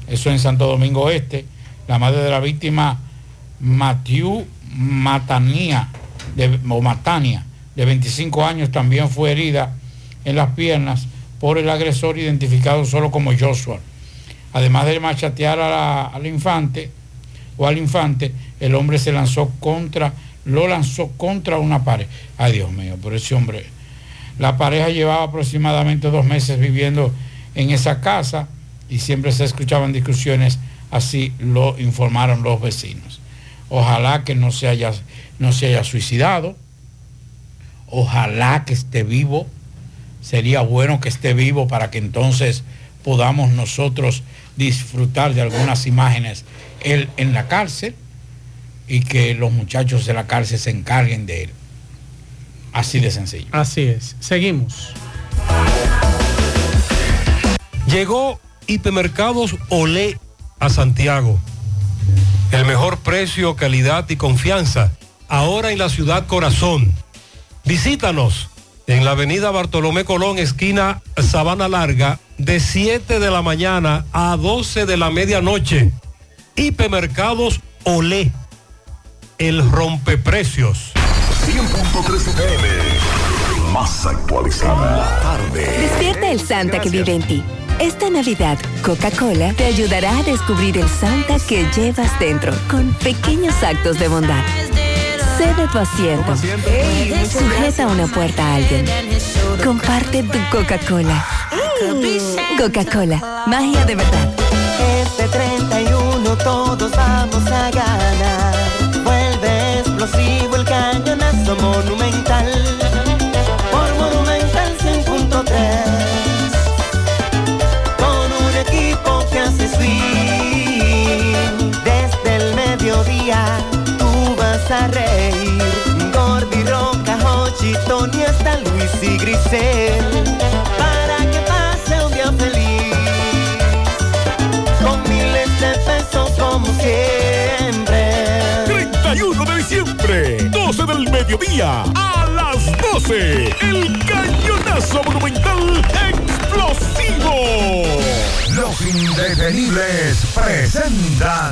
eso en Santo Domingo Este. La madre de la víctima, Mathieu Matania, o Matania, de 25 años, también fue herida en las piernas por el agresor identificado solo como Joshua. Además de machatear a la- al infante o al infante, el hombre se lanzó contra, lo lanzó contra una pared. Ay Dios mío, pero ese hombre, la pareja llevaba aproximadamente dos meses viviendo en esa casa y siempre se escuchaban discusiones, así lo informaron los vecinos. Ojalá que no se haya, no se haya suicidado, ojalá que esté vivo, sería bueno que esté vivo para que entonces podamos nosotros disfrutar de algunas imágenes él en la cárcel y que los muchachos de la cárcel se encarguen de él. Así de sencillo. Así es. Seguimos. Llegó Hipermercados Olé a Santiago. El mejor precio, calidad y confianza. Ahora en la ciudad corazón. Visítanos en la avenida Bartolomé Colón, esquina Sabana Larga, de 7 de la mañana a 12 de la medianoche. Hipermercados Olé. El rompeprecios. 100.3 FM. Más actualizada. La tarde. Despierta el Santa que vive en ti. Esta Navidad, Coca-Cola te ayudará a descubrir el Santa que llevas dentro con pequeños actos de bondad. Cede tu asiento. Sujeta una puerta a alguien. Comparte tu Coca-Cola. Coca-Cola, magia de verdad. Este 31 todos vamos a ganar. Tony, hasta Luis y Grisel. Para que pase un día feliz con miles de pesos como siempre. 31 de diciembre, 12 del mediodía, a las 12, el cañonazo monumental explosivo. Los indetenibles presentan.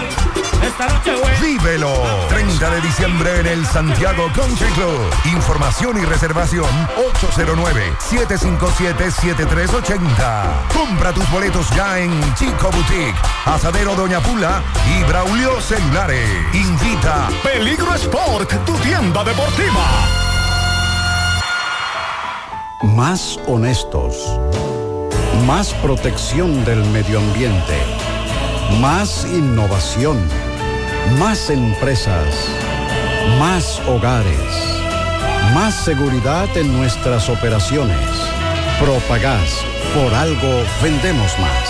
Vívelo. 30 de diciembre en el Santiago Country Club. Información y reservación 809-757-7380. Compra tus boletos ya en Chico Boutique, Asadero Doña Pula y Braulio Celulares. Invita Peligro Sport, tu tienda deportiva. Más honestos. Más protección del medio ambiente. Más innovación. Más empresas. Más hogares. Más seguridad en nuestras operaciones. Propagás, por algo vendemos más.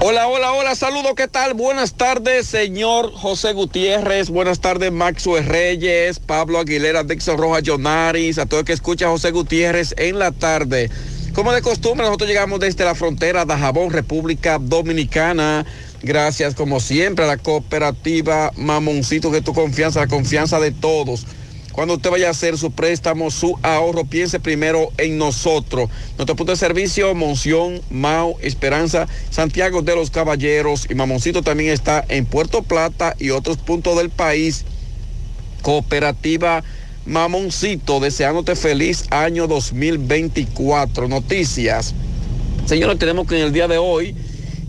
Hola, hola, hola, saludos, ¿qué tal? Buenas tardes, señor José Gutiérrez, buenas tardes, Maxwell Reyes, Pablo Aguilera, Dixon Rojas Jonaris, a todo el que escucha José Gutiérrez en la tarde. Como de costumbre, nosotros llegamos desde la frontera de Jabón, República Dominicana. Gracias, como siempre, a la cooperativa Mamoncito, que tu confianza, la confianza de todos. Cuando usted vaya a hacer su préstamo, su ahorro, piense primero en nosotros. Nuestro punto de servicio, Monción, Mao, Esperanza, Santiago de los Caballeros y Mamoncito también está en Puerto Plata y otros puntos del país. Cooperativa Mamoncito, deseándote feliz año 2024. Noticias. Señores, tenemos que en el día de hoy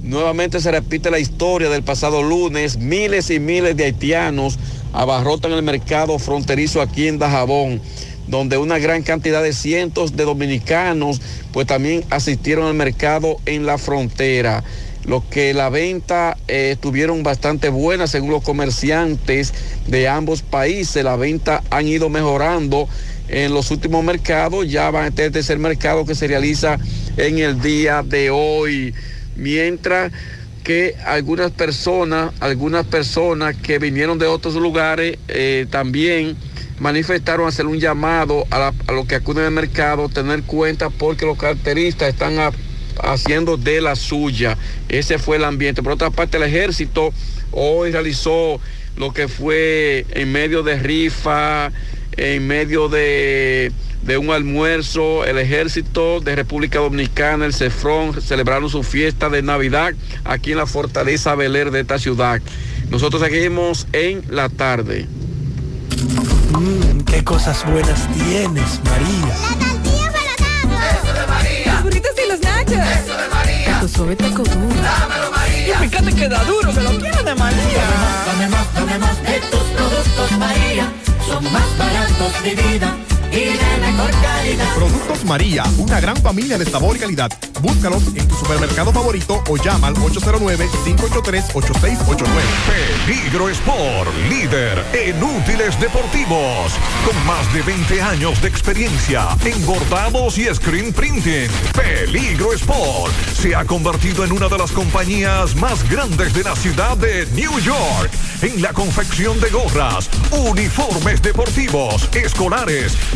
nuevamente se repite la historia del pasado lunes. Miles y miles de haitianos abarrotan el mercado fronterizo aquí en Dajabón, donde una gran cantidad de cientos de dominicanos pues también asistieron al mercado en la frontera. Lo que la venta eh, estuvieron bastante buena según los comerciantes de ambos países. La venta han ido mejorando en los últimos mercados. Ya va a este tercer mercado que se realiza en el día de hoy. Mientras que algunas personas, algunas personas que vinieron de otros lugares eh, también manifestaron hacer un llamado a, la, a los que acuden al mercado, tener cuenta porque los carteristas están haciendo de la suya. Ese fue el ambiente. Por otra parte, el ejército hoy realizó lo que fue en medio de rifa, en medio de, de un almuerzo, el ejército de República Dominicana, el CEFRON, celebraron su fiesta de Navidad aquí en la Fortaleza Beler de esta ciudad. Nosotros seguimos en la tarde. Mmm, qué cosas buenas tienes, María. La tortilla para Eso de María. Los burritos y los nachos. Eso de María. Tu suave taco duro. Dámelo, María. Y fíjate que da duro, que lo quiero de María. Dame más, dame más de tus productos, María. Son más baratos de vida y de mejor calidad. Productos María, una gran familia de sabor y calidad. Búscalos en tu supermercado favorito o llama al 809-583-8689. Peligro Sport, líder en útiles deportivos. Con más de 20 años de experiencia en bordados y screen printing. Peligro Sport se ha convertido en una de las compañías más grandes de la ciudad de New York. En la confección de gorras, uniformes deportivos, escolares,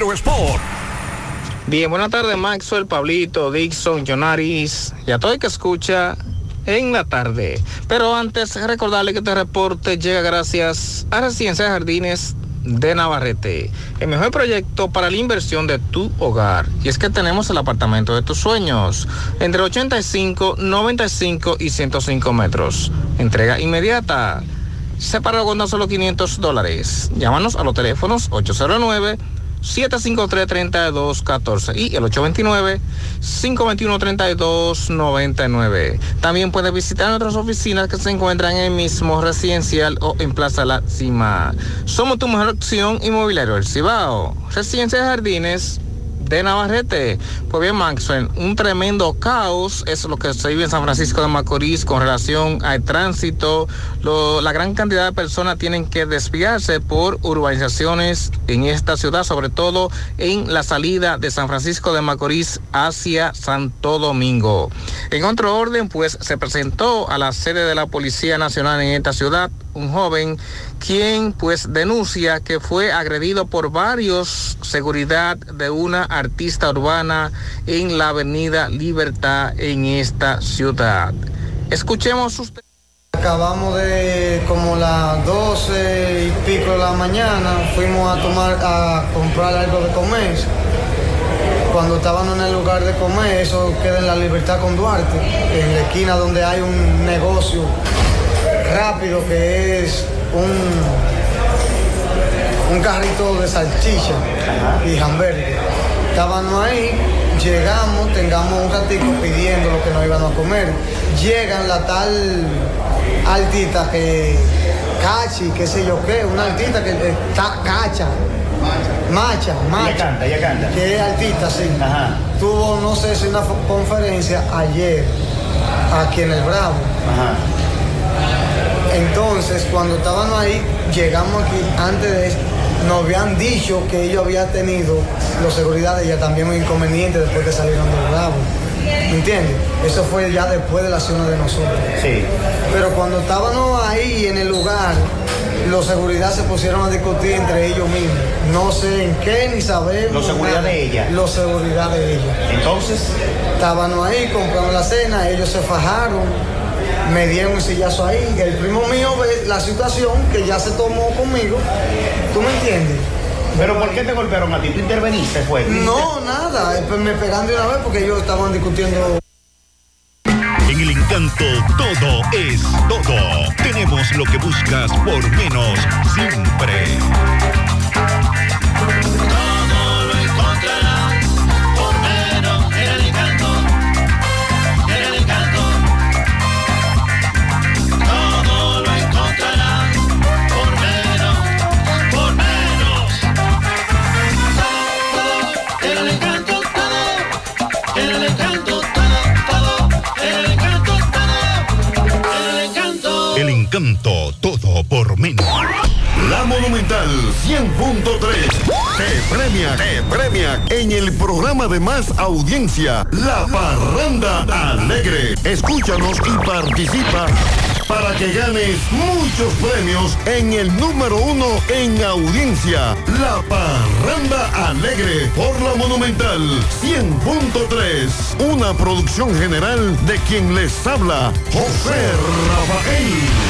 Sport. Bien, buenas tardes, Maxwell, Pablito, Dixon, Jonaris y a todo el que escucha en la tarde. Pero antes, recordarle que este reporte llega gracias a Residencia de Jardines de Navarrete, el mejor proyecto para la inversión de tu hogar. Y es que tenemos el apartamento de tus sueños, entre 85, 95 y 105 metros. Entrega inmediata. Separado con tan solo 500 dólares. Llámanos a los teléfonos 809 753-3214 y el 829-521-3299. También puedes visitar nuestras oficinas que se encuentran en el mismo residencial o en Plaza La Cima. Somos tu mejor opción inmobiliario El Cibao. Residencia de Jardines de Navarrete. Pues bien, Maxwell, un tremendo caos es lo que se vive en San Francisco de Macorís con relación al tránsito. La gran cantidad de personas tienen que desviarse por urbanizaciones en esta ciudad, sobre todo en la salida de San Francisco de Macorís hacia Santo Domingo. En otro orden, pues se presentó a la sede de la Policía Nacional en esta ciudad un joven quien pues denuncia que fue agredido por varios seguridad de una artista urbana en la avenida Libertad en esta ciudad. Escuchemos usted. Acabamos de como las 12 y pico de la mañana, fuimos a tomar, a comprar algo de comer. Cuando estábamos en el lugar de comer, eso queda en la Libertad con Duarte, en la esquina donde hay un negocio rápido que es un un carrito de salchicha y hamburgues. Estábamos ahí, llegamos, tengamos un ratico pidiendo lo que nos íbamos a comer. Llegan la tal altita que cachi, qué sé yo qué, una altita que está cacha. Macha, macha. Ella canta, ella canta. Que es altita, sí. Tuvo, no sé si una conferencia ayer aquí en el Bravo. Entonces, cuando estábamos ahí, llegamos aquí, antes de eso, nos habían dicho que ellos habían tenido, los seguridad de ella también un inconveniente después que salieron del Bravo. ¿Me entiendes? Eso fue ya después de la acción de nosotros. Sí. Pero cuando estábamos ahí en el lugar, los seguridad se pusieron a discutir entre ellos mismos. No sé en qué ni sabemos. Los seguridad de ella. Los seguridad de ella. Entonces. Estábamos ahí, compramos la cena, ellos se fajaron, me dieron un sillazo ahí. El primo mío ve la situación que ya se tomó conmigo. ¿Tú me entiendes? ¿Pero por qué te golpearon a ti? ¿Tú interveniste, fue? No, nada, eh, pues me pegan de una vez porque ellos estaban discutiendo. En el encanto todo es todo. Tenemos lo que buscas por menos siempre. Por menos. La Monumental 100.3 te premia, te premia en el programa de más audiencia, La Parranda Alegre. Escúchanos y participa para que ganes muchos premios en el número uno en audiencia, La Parranda Alegre por la Monumental 100.3. Una producción general de quien les habla, José Rafael.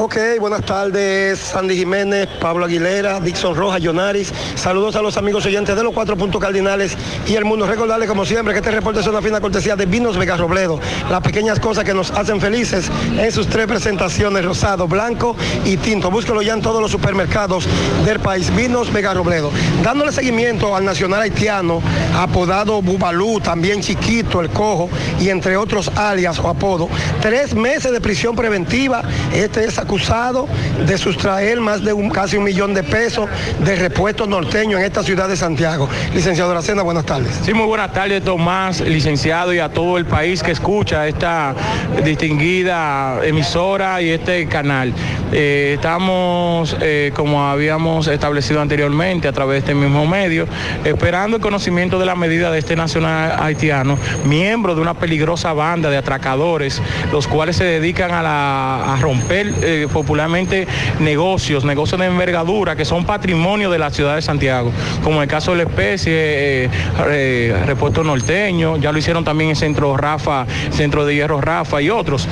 Ok, buenas tardes, Sandy Jiménez, Pablo Aguilera, Dixon Rojas, Yonaris. Saludos a los amigos oyentes de los cuatro puntos cardinales y el mundo. Recordarles, como siempre, que este reporte es una fina cortesía de Vinos Vega Robledo. Las pequeñas cosas que nos hacen felices en sus tres presentaciones, rosado, blanco y tinto. Búsquelo ya en todos los supermercados del país. Vinos Vega Robledo. Dándole seguimiento al nacional haitiano, apodado Bubalú, también chiquito, el cojo, y entre otros alias o apodo. Tres meses de prisión preventiva. Este es acusado de sustraer más de un, casi un millón de pesos de repuestos norteños en esta ciudad de Santiago. Licenciado Aracena, buenas tardes. Sí, muy buenas tardes, Tomás, licenciado, y a todo el país que escucha esta distinguida emisora y este canal. Eh, estamos, eh, como habíamos establecido anteriormente, a través de este mismo medio, esperando el conocimiento de la medida de este nacional haitiano, miembro de una peligrosa banda de atracadores, los cuales se dedican a, la- a romper eh, popularmente negocios, negocios de envergadura que son patrimonio de la ciudad de Santiago, como el caso de la especie, eh, eh, Repuesto Norteño, ya lo hicieron también en Centro Rafa, Centro de Hierro Rafa y otros.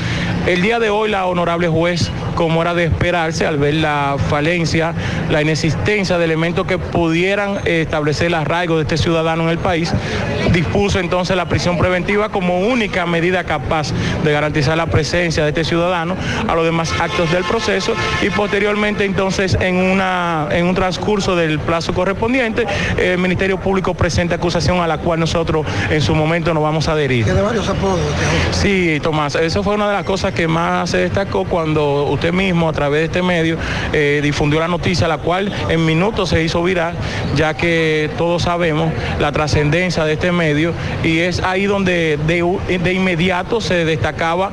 El día de hoy la honorable juez, como era de esperarse, al ver la falencia, la inexistencia de elementos que pudieran eh, establecer el arraigo de este ciudadano en el país, dispuso entonces la prisión preventiva como única medida capaz de garantizar la presencia de este ciudadano a los demás actos del proceso y posteriormente entonces en, una, en un transcurso del plazo correspondiente, el Ministerio Público presenta acusación a la cual nosotros en su momento nos vamos a adherir. Tiene varios apodos. Sí, Tomás, eso fue una de las cosas que más se destacó cuando usted mismo a través de este medio eh, difundió la noticia, la cual en minutos se hizo viral, ya que todos sabemos la trascendencia de este medio y es ahí donde de, de inmediato se destacaba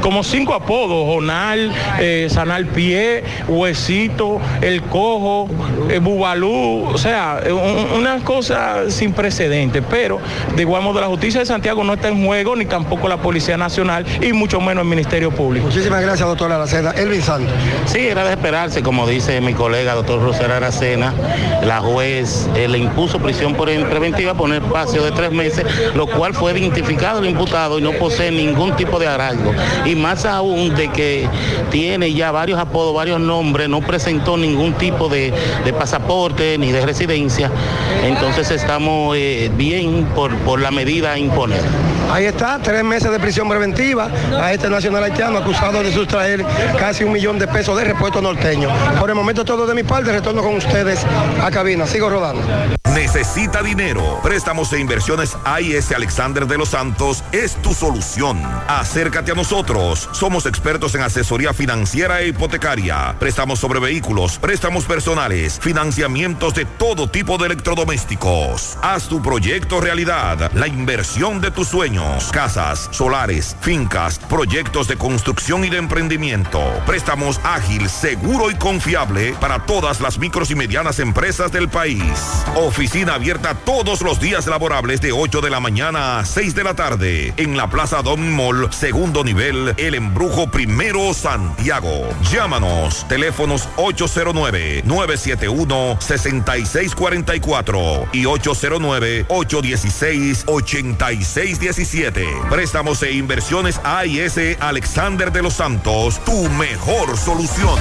como cinco apodos, Jonal, eh, Sanal Pie, Huesito, El Cojo, eh, Bubalú, o sea, un- una cosa sin precedentes, pero de igual modo la justicia de Santiago no está en juego, ni tampoco la Policía Nacional y mucho menos el Ministerio Público. Muchísimas gracias, doctora Aracena. Elvin Santos. Sí, era de esperarse, como dice mi colega doctor Rosero Aracena, la juez eh, le impuso prisión por preventiva por un espacio de tres meses, lo cual fue identificado el imputado y no posee ningún tipo de arraigo. Y más aún de que tiene ya varios apodos, varios nombres, no presentó ningún tipo de, de pasaporte ni de residencia. Entonces estamos eh, bien por, por la medida a imponer. Ahí está, tres meses de prisión preventiva a este nacional haitiano acusado de sustraer casi un millón de pesos de repuesto norteño. Por el momento todo de mi parte, retorno con ustedes a cabina. Sigo rodando. Necesita dinero. Préstamos e inversiones AIS Alexander de los Santos es tu solución. Acércate a nosotros. Somos expertos en asesoría financiera e hipotecaria. Préstamos sobre vehículos, préstamos personales, financiamientos de todo tipo de electrodomésticos. Haz tu proyecto realidad. La inversión de tus sueños. Casas, solares, fincas, proyectos de construcción y de emprendimiento. Préstamos ágil, seguro y confiable para todas las micros y medianas empresas del país. Oficina abierta todos los días laborables de 8 de la mañana a 6 de la tarde en la Plaza Don Mall, segundo nivel, El Embrujo Primero, Santiago. Llámanos, teléfonos 809-971-6644 y 809-816-8617. Préstamos e inversiones AIS Alexander de los Santos, tu mejor solución.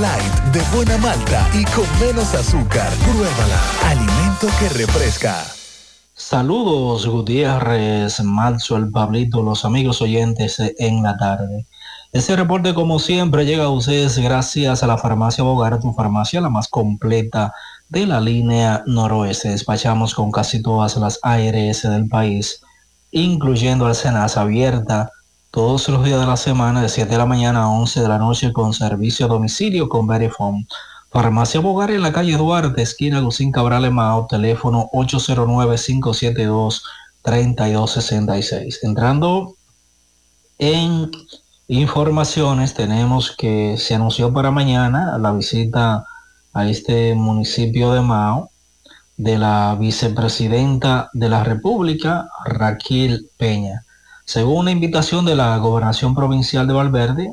Light, de buena malta y con menos azúcar. Pruébala. Alimento que refresca. Saludos Gutiérrez, Marzo, el Pablito, los amigos oyentes en la tarde. Este reporte como siempre llega a ustedes gracias a la farmacia Bogar, tu farmacia la más completa de la línea noroeste. Despachamos con casi todas las ARS del país, incluyendo Alcenas abierta todos los días de la semana de 7 de la mañana a 11 de la noche con servicio a domicilio con Verifone. Farmacia Bogar en la calle Duarte, esquina Lucín Cabral Emao, teléfono 809-572-3266. Entrando en informaciones, tenemos que se anunció para mañana la visita a este municipio de Mao de la vicepresidenta de la República, Raquel Peña. Según una invitación de la Gobernación Provincial de Valverde,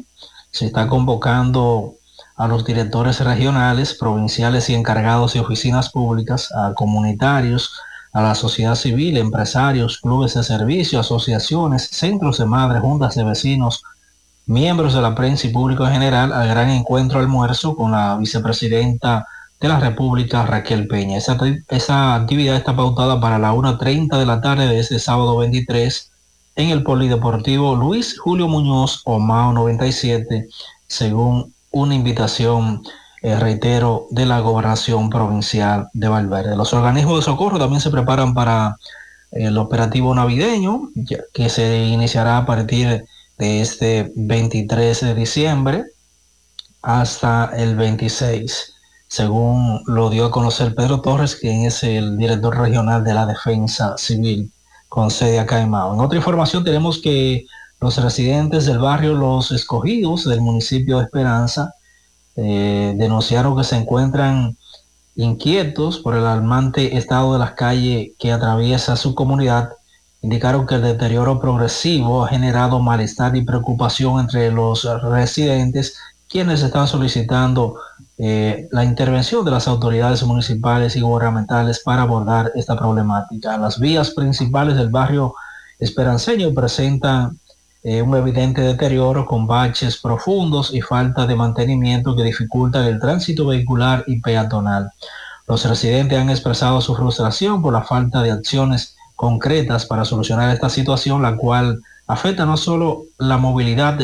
se está convocando a los directores regionales, provinciales y encargados de oficinas públicas, a comunitarios, a la sociedad civil, empresarios, clubes de servicio, asociaciones, centros de madres, juntas de vecinos, miembros de la prensa y público en general al gran encuentro almuerzo con la vicepresidenta de la República, Raquel Peña. Esa, esa actividad está pautada para la 1.30 de la tarde de este sábado 23 en el Polideportivo Luis Julio Muñoz, Omao 97, según una invitación, eh, reitero, de la Gobernación Provincial de Valverde. Los organismos de socorro también se preparan para el operativo navideño, que se iniciará a partir de este 23 de diciembre hasta el 26, según lo dio a conocer Pedro Torres, quien es el director regional de la Defensa Civil con sede acá en Mao. En otra información tenemos que los residentes del barrio Los Escogidos del municipio de Esperanza eh, denunciaron que se encuentran inquietos por el alarmante estado de las calles que atraviesa su comunidad. Indicaron que el deterioro progresivo ha generado malestar y preocupación entre los residentes, quienes están solicitando eh, la intervención de las autoridades municipales y gubernamentales para abordar esta problemática. Las vías principales del barrio esperanceño presentan eh, un evidente deterioro con baches profundos y falta de mantenimiento que dificultan el tránsito vehicular y peatonal. Los residentes han expresado su frustración por la falta de acciones concretas para solucionar esta situación, la cual afecta no solo la movilidad,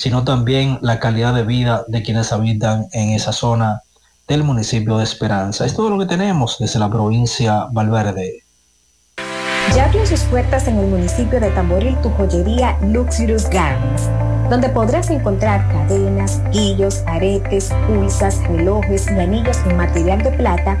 sino también la calidad de vida de quienes habitan en esa zona del municipio de Esperanza. Es todo lo que tenemos desde la provincia Valverde. Ya abrió sus puertas en el municipio de Tamboril tu joyería Luxurious Garments, donde podrás encontrar cadenas, guillos, aretes, pulsas, relojes y anillos en material de plata,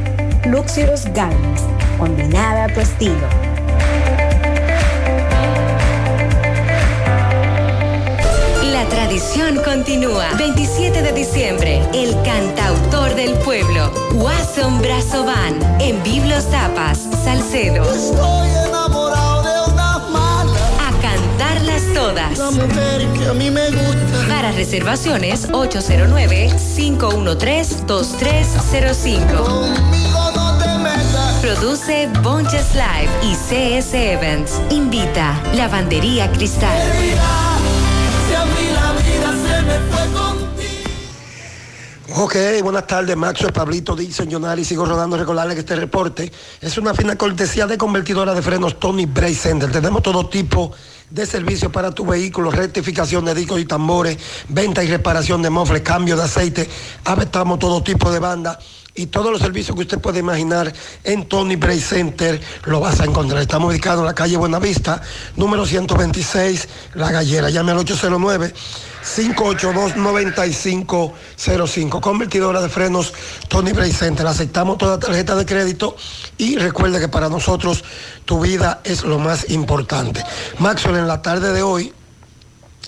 Luxurious Garments, combinada a tu estilo. La tradición continúa. 27 de diciembre, el cantautor del pueblo, Wasson Brazovan, en Biblos Tapas, Salcedo. Estoy enamorado de una mala. A cantarlas todas. Una mujer que a mí me gusta. Para reservaciones, 809-513-2305. Produce Bonches Live y CS Events. Invita Lavandería Cristal. Ok, buenas tardes, Maxo, Pablito, Dixon, Jonari, sigo rodando, recordarle que este reporte es una fina cortesía de convertidora de frenos Tony Bray Center. Tenemos todo tipo de servicios para tu vehículo, rectificación de discos y tambores, venta y reparación de mofles, cambio de aceite, avestamos todo tipo de banda y todos los servicios que usted puede imaginar en Tony Bray Center lo vas a encontrar. Estamos ubicados en la calle Buenavista, número 126, La Gallera. Llame al 809 582-9505. Convertidora de frenos Tony Bray Center. Aceptamos toda tarjeta de crédito y recuerde que para nosotros tu vida es lo más importante. Maxwell, en la tarde de hoy,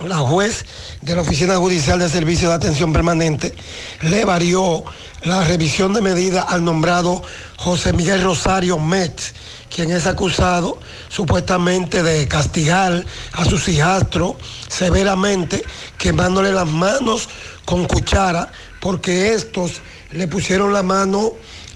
la juez de la Oficina Judicial de Servicio de Atención Permanente le varió la revisión de medida al nombrado José Miguel Rosario Metz, quien es acusado supuestamente de castigar a sus hijastros severamente, quemándole las manos con cuchara, porque estos le pusieron la mano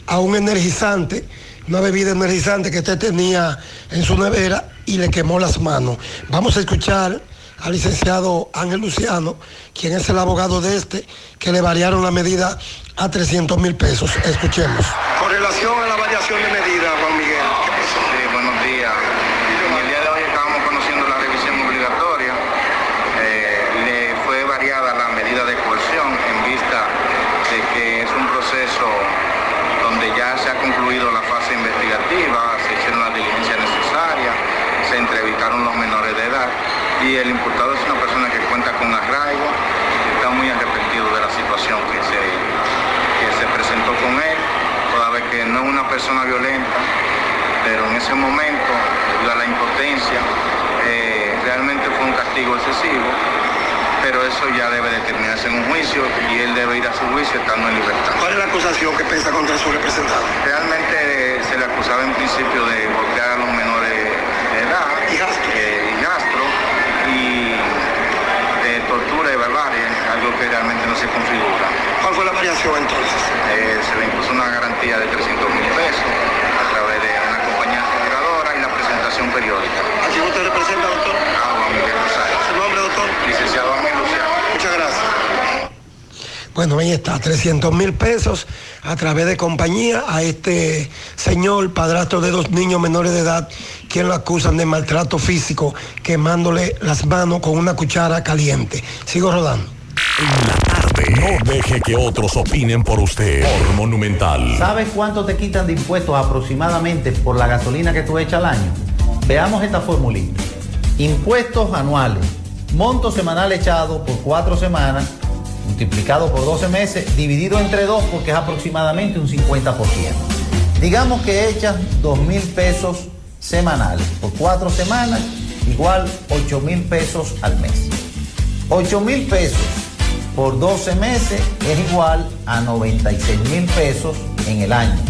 a un energizante, una bebida energizante que usted tenía en su nevera y le quemó las manos. Vamos a escuchar al licenciado Ángel Luciano, quien es el abogado de este, que le variaron la medida a 300 mil pesos. Escuchemos. Con relación a la variación de medida, Juan Miguel. Sí, buenos días. En el día de hoy estábamos conociendo la revisión obligatoria. Eh, le fue variada la medida de coerción en vista de que es un proceso donde ya se ha concluido la fase investigativa, se hicieron las diligencias necesarias, se entrevistaron los menores de edad y el imputado es una persona que cuenta con arraigo, está muy arrepentido de la situación que se, que se presentó con él, toda vez que no es una persona violenta, pero en ese momento, debido a la impotencia, eh, realmente fue un castigo excesivo, pero eso ya debe determinarse en un juicio y él debe ir a su juicio estando en libertad. ¿Cuál es la acusación que pesa contra su representado? Realmente eh, se le acusaba en principio de golpear a los menores de edad, eh, hijastro, y de tortura y barbarie, algo que realmente no se configura. ¿Cuál fue la variación entonces? Eh, se le impuso una garantía de 300 mil pesos a través de una compañía aseguradora y la presentación periódica. ¿A quién usted representa, doctor? A Juan Miguel Rosario. ¿Su nombre, doctor? Licenciado Ángel Luciano. Muchas gracias. Bueno, ahí está, 300 mil pesos a través de compañía a este señor, padrastro de dos niños menores de edad, quien lo acusan de maltrato físico, quemándole las manos con una cuchara caliente. Sigo rodando. No deje que otros opinen por usted. Por Monumental. ¿Sabes cuánto te quitan de impuestos aproximadamente por la gasolina que tú echas al año? Veamos esta formulita. Impuestos anuales. Monto semanal echado por cuatro semanas, multiplicado por 12 meses, dividido entre dos porque es aproximadamente un 50%. Digamos que echas 2 mil pesos semanales por cuatro semanas, igual 8 mil pesos al mes. 8 mil pesos por 12 meses es igual a 96 mil pesos en el año.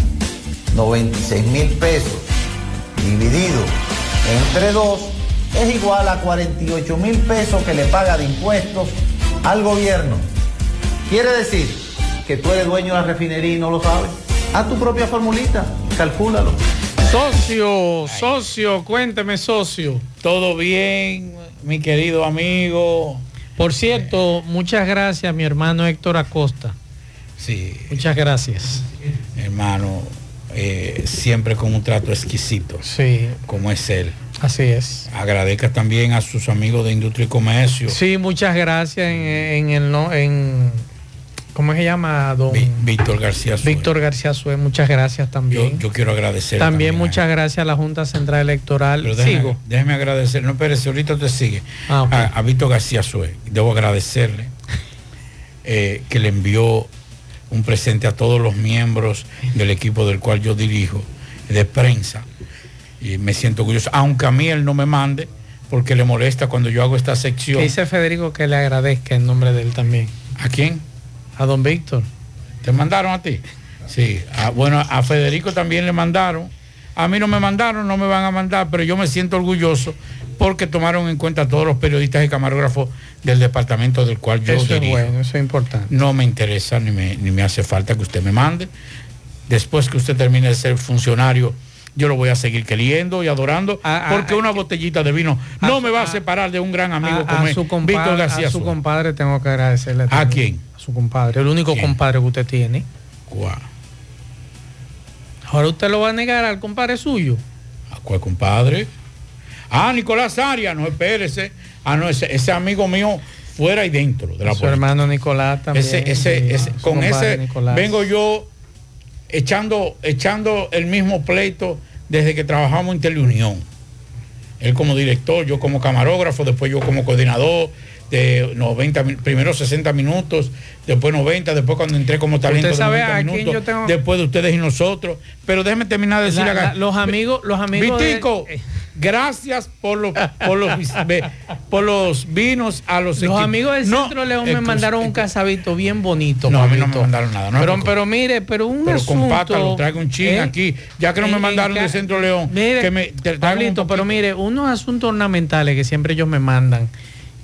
96 mil pesos dividido entre 2 es igual a 48 mil pesos que le paga de impuestos al gobierno. Quiere decir que tú eres dueño de la refinería y no lo sabes. Haz tu propia formulita, calcúlalo. Socio, socio, cuénteme, socio. Todo bien, mi querido amigo. Por cierto, muchas gracias, mi hermano Héctor Acosta. Sí. Muchas gracias. Hermano, eh, siempre con un trato exquisito. Sí. Como es él. Así es. Agradezca también a sus amigos de Industria y Comercio. Sí, muchas gracias en, en el no, en ¿cómo se llama? Don Víctor García Suez. Víctor García Suez, muchas gracias también. Yo, yo quiero agradecer. también, muchas gracias a la Junta Central Electoral. Pero déjeme, Sigo. déjeme agradecer, no espérese, ahorita te sigue. Ah, a, a Víctor García Suez. Debo agradecerle eh, que le envió un presente a todos los miembros del equipo del cual yo dirijo, de prensa. Y me siento orgulloso, aunque a mí él no me mande, porque le molesta cuando yo hago esta sección. Dice Federico que le agradezca en nombre de él también. ¿A quién? A don Víctor. ¿Te mandaron a ti? Sí. Ah, bueno, a Federico también le mandaron. A mí no me mandaron, no me van a mandar, pero yo me siento orgulloso porque tomaron en cuenta a todos los periodistas y camarógrafos del departamento del cual yo Eso es dirijo. bueno, eso es importante. No me interesa ni me, ni me hace falta que usted me mande. Después que usted termine de ser funcionario, yo lo voy a seguir queriendo y adorando, porque una botellita de vino no me va a separar de un gran amigo a, como a es Víctor García a su compadre tengo que agradecerle. ¿A también. quién? A su compadre, el único compadre que usted tiene. ¿Cuál? Ahora usted lo va a negar al compadre suyo. ¿A cuál compadre? Ah, Nicolás Arias, no espérese. Ah, no, ese, ese amigo mío fuera y dentro de la su política. hermano Nicolás también. Ese, ese, ese- con ese Nicolás. vengo yo echando, echando el mismo pleito desde que trabajamos en Teleunión. Él como director, yo como camarógrafo, después yo como coordinador de 90, min- primero 60 minutos, después 90, después cuando entré como talento sabe 90 a quién minutos, yo tengo- después de ustedes y nosotros. Pero déjeme terminar de decir La- acá. la- los amigos, los amigos. de- Vitico, gracias por los, por los, <laughs> ve- por los vinos a los Los equipos. amigos del No, Centro León me mandaron un casabito bien bonito. No, a mí no me mandaron nada. No, pero, mire, pero un pero asunto. compártalo, traiga un chin ¿eh? aquí. Ya que no me En- mandaron en de ca- Centro León, Mire, que me Pablito, pero mire, unos asuntos ornamentales que siempre ellos me mandan.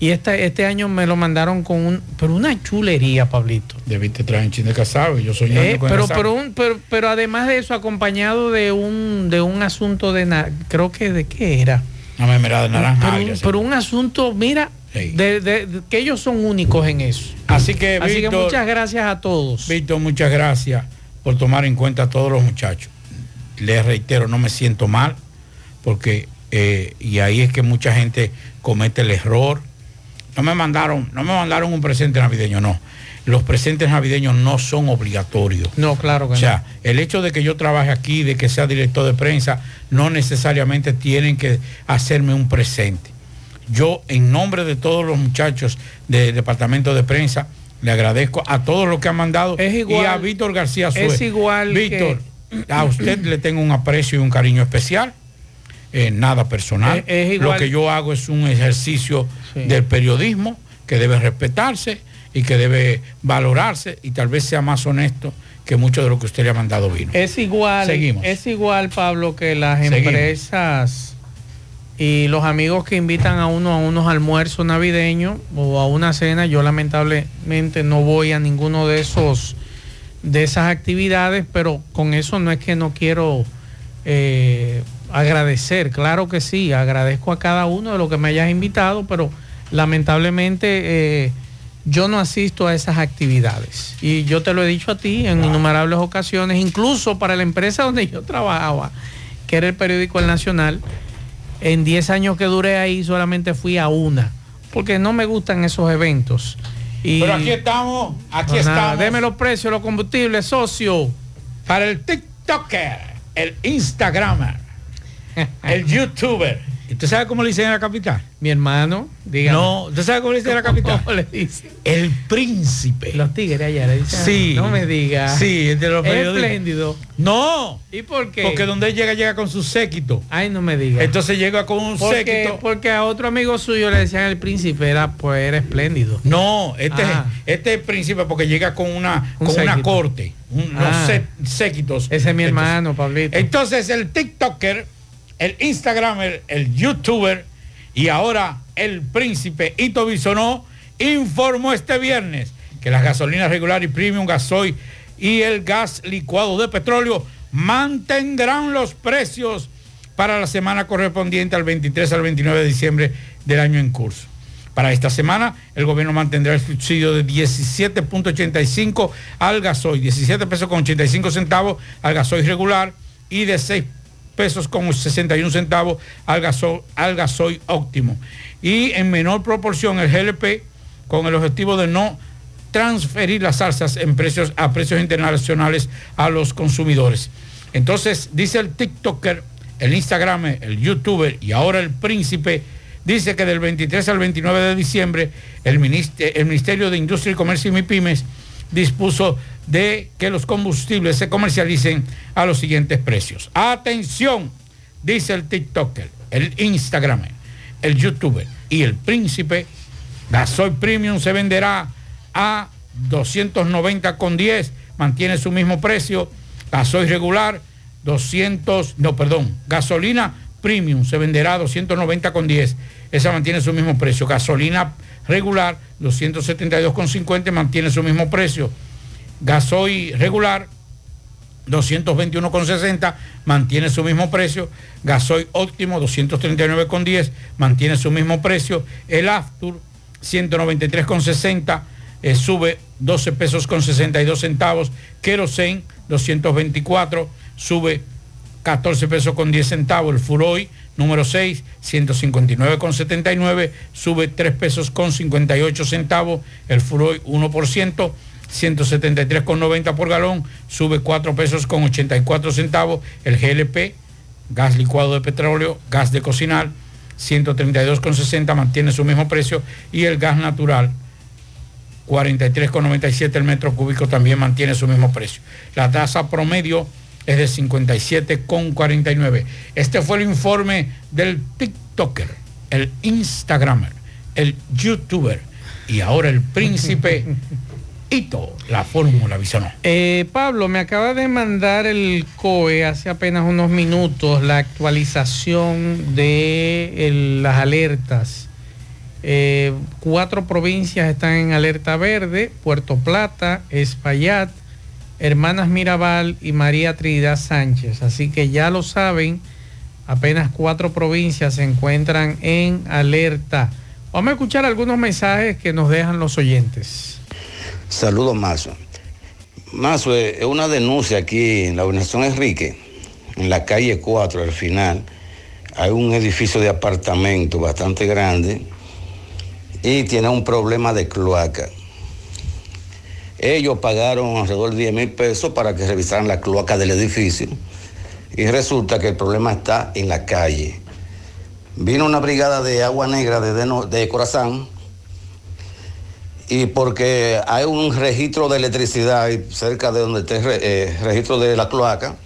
Y este, este año me lo mandaron con un, pero una chulería, Pablito. Debiste traer un chin de casado, yo soy Eh, pero, pero, un- pero, pero además de eso, acompañado de un, de un asunto de, creo que de qué era. Una mermelada de naranja. Pero, un- pero un asunto, mira, de, de- de- que ellos son únicos en eso. Así que, Así que muchas gracias a todos. Víctor, muchas gracias por tomar en cuenta a todos los muchachos. Les reitero, no me siento mal, porque, eh, y ahí es que mucha gente comete el error. No me mandaron, no me mandaron un presente navideño, no. Los presentes navideños no son obligatorios. No, claro que O sea, el hecho de que yo trabaje aquí, de que sea director de prensa, no necesariamente tienen que hacerme un presente. Yo, en nombre de todos los muchachos del departamento de prensa, le agradezco a todos los que han mandado igual- y a Víctor García es Suez. igual Víctor, a usted le tengo un aprecio y un cariño especial. Eh, nada personal. Es- es igual- Lo que yo hago es un ejercicio Sí. del periodismo que debe respetarse y que debe valorarse y tal vez sea más honesto que mucho de lo que usted le ha mandado vino. Es igual, Seguimos. es igual, Pablo, que las Seguimos. empresas y los amigos que invitan a uno a unos almuerzos navideños o a una cena. Yo lamentablemente no voy a ninguno de esos de esas actividades, pero con eso no es que no quiero eh, agradecer. Claro que sí, agradezco a cada uno de lo que me hayas invitado, pero lamentablemente eh, yo no asisto a esas actividades. Y yo te lo he dicho a ti en innumerables ocasiones, incluso para la empresa donde yo trabajaba, que era el periódico El Nacional, en 10 años que duré ahí solamente fui a una, porque no me gustan esos eventos. Y Pero aquí estamos, aquí Pues nada, estamos. Deme los precios, los combustibles, socio. Para el TikToker, el Instagramer, <laughs> el YouTuber y ¿Usted sabe cómo le dicen en la capital? Mi hermano, dígame. No, ¿usted sabe cómo le dicen en la capital? ¿Cómo le dice? El príncipe. Los tigres allá le dicen. Sí. No me diga. Sí, de los periodistas. Espléndido. No. ¿Y por qué? Porque donde él llega, llega con su séquito. Ay, no me diga. Entonces llega con un porque, séquito. porque a otro amigo suyo le decían el príncipe, era pues era espléndido. No, este, Ah. es, este es príncipe porque llega con una, Un con una corte, un- Ah. los sé- séquitos. Ese es mi hermano, Pablito. Entonces el TikToker, el Instagramer, el YouTuber y ahora el príncipe Ito Bisonó informó este viernes que las gasolinas regular y premium gasoil y el gas licuado de petróleo mantendrán los precios para la semana correspondiente al 23 al 29 de diciembre del año en curso. Para esta semana, el gobierno mantendrá el subsidio de 17.85 al gasoil, 17 pesos con 85 centavos al gasoil regular y de 6 pesos con 61 centavos al gasoil, óptimo. Y en menor proporción el GLP con el objetivo de no transferir las salsas en precios a precios internacionales a los consumidores. Entonces, dice el TikToker, el Instagram, el YouTuber y ahora el príncipe, dice que del 23 al 29 de diciembre el Ministerio de Industria y Comercio y MIPIMES dispuso de que los combustibles se comercialicen a los siguientes precios. Atención, dice el TikToker, el Instagram, el YouTuber y el príncipe, gasoil premium se venderá a 290 con 10, mantiene su mismo precio, gasoil regular 200, no, perdón, gasolina premium se venderá a 290 con 10, esa mantiene su mismo precio, gasolina regular 272 con 50 mantiene su mismo precio, gasoil regular 221,60 mantiene su mismo precio, gasoil óptimo 239,10 mantiene su mismo precio, el Aftur 193,60 eh, sube 12 pesos con 62 centavos, Kerosene 224 sube 14 pesos con 10 centavos, el Furoy número 6 159,79 sube 3 pesos con 58 centavos, el Furoy 1%, 173,90 por galón, sube 4 pesos con 84 centavos, el GLP, gas licuado de petróleo, gas de cocinar, 132,60 mantiene su mismo precio. Y el gas natural 43,97 el metro cúbico también mantiene su mismo precio. La tasa promedio es de 57,49. Este fue el informe del TikToker, el Instagramer, el YouTuber y ahora el príncipe <laughs> Ito, la fórmula visionó. Eh, Pablo, me acaba de mandar el COE hace apenas unos minutos la actualización de el- las alertas. Eh, cuatro provincias están en alerta verde, Puerto Plata, Espaillat, Hermanas Mirabal y María Trinidad Sánchez. Así que ya lo saben, apenas cuatro provincias se encuentran en alerta. Vamos a escuchar algunos mensajes que nos dejan los oyentes. Saludos, Mazo. Mazo, eh, es una denuncia aquí en la organización Enrique, en la calle 4, al final. Hay un edificio de apartamento bastante grande y tiene un problema de cloaca. Ellos pagaron alrededor de 10 mil pesos para que revisaran la cloaca del edificio y resulta que el problema está en la calle. Vino una brigada de agua negra de, Deno- de Corazán y porque hay un registro de electricidad cerca de donde está el eh, registro de la cloaca,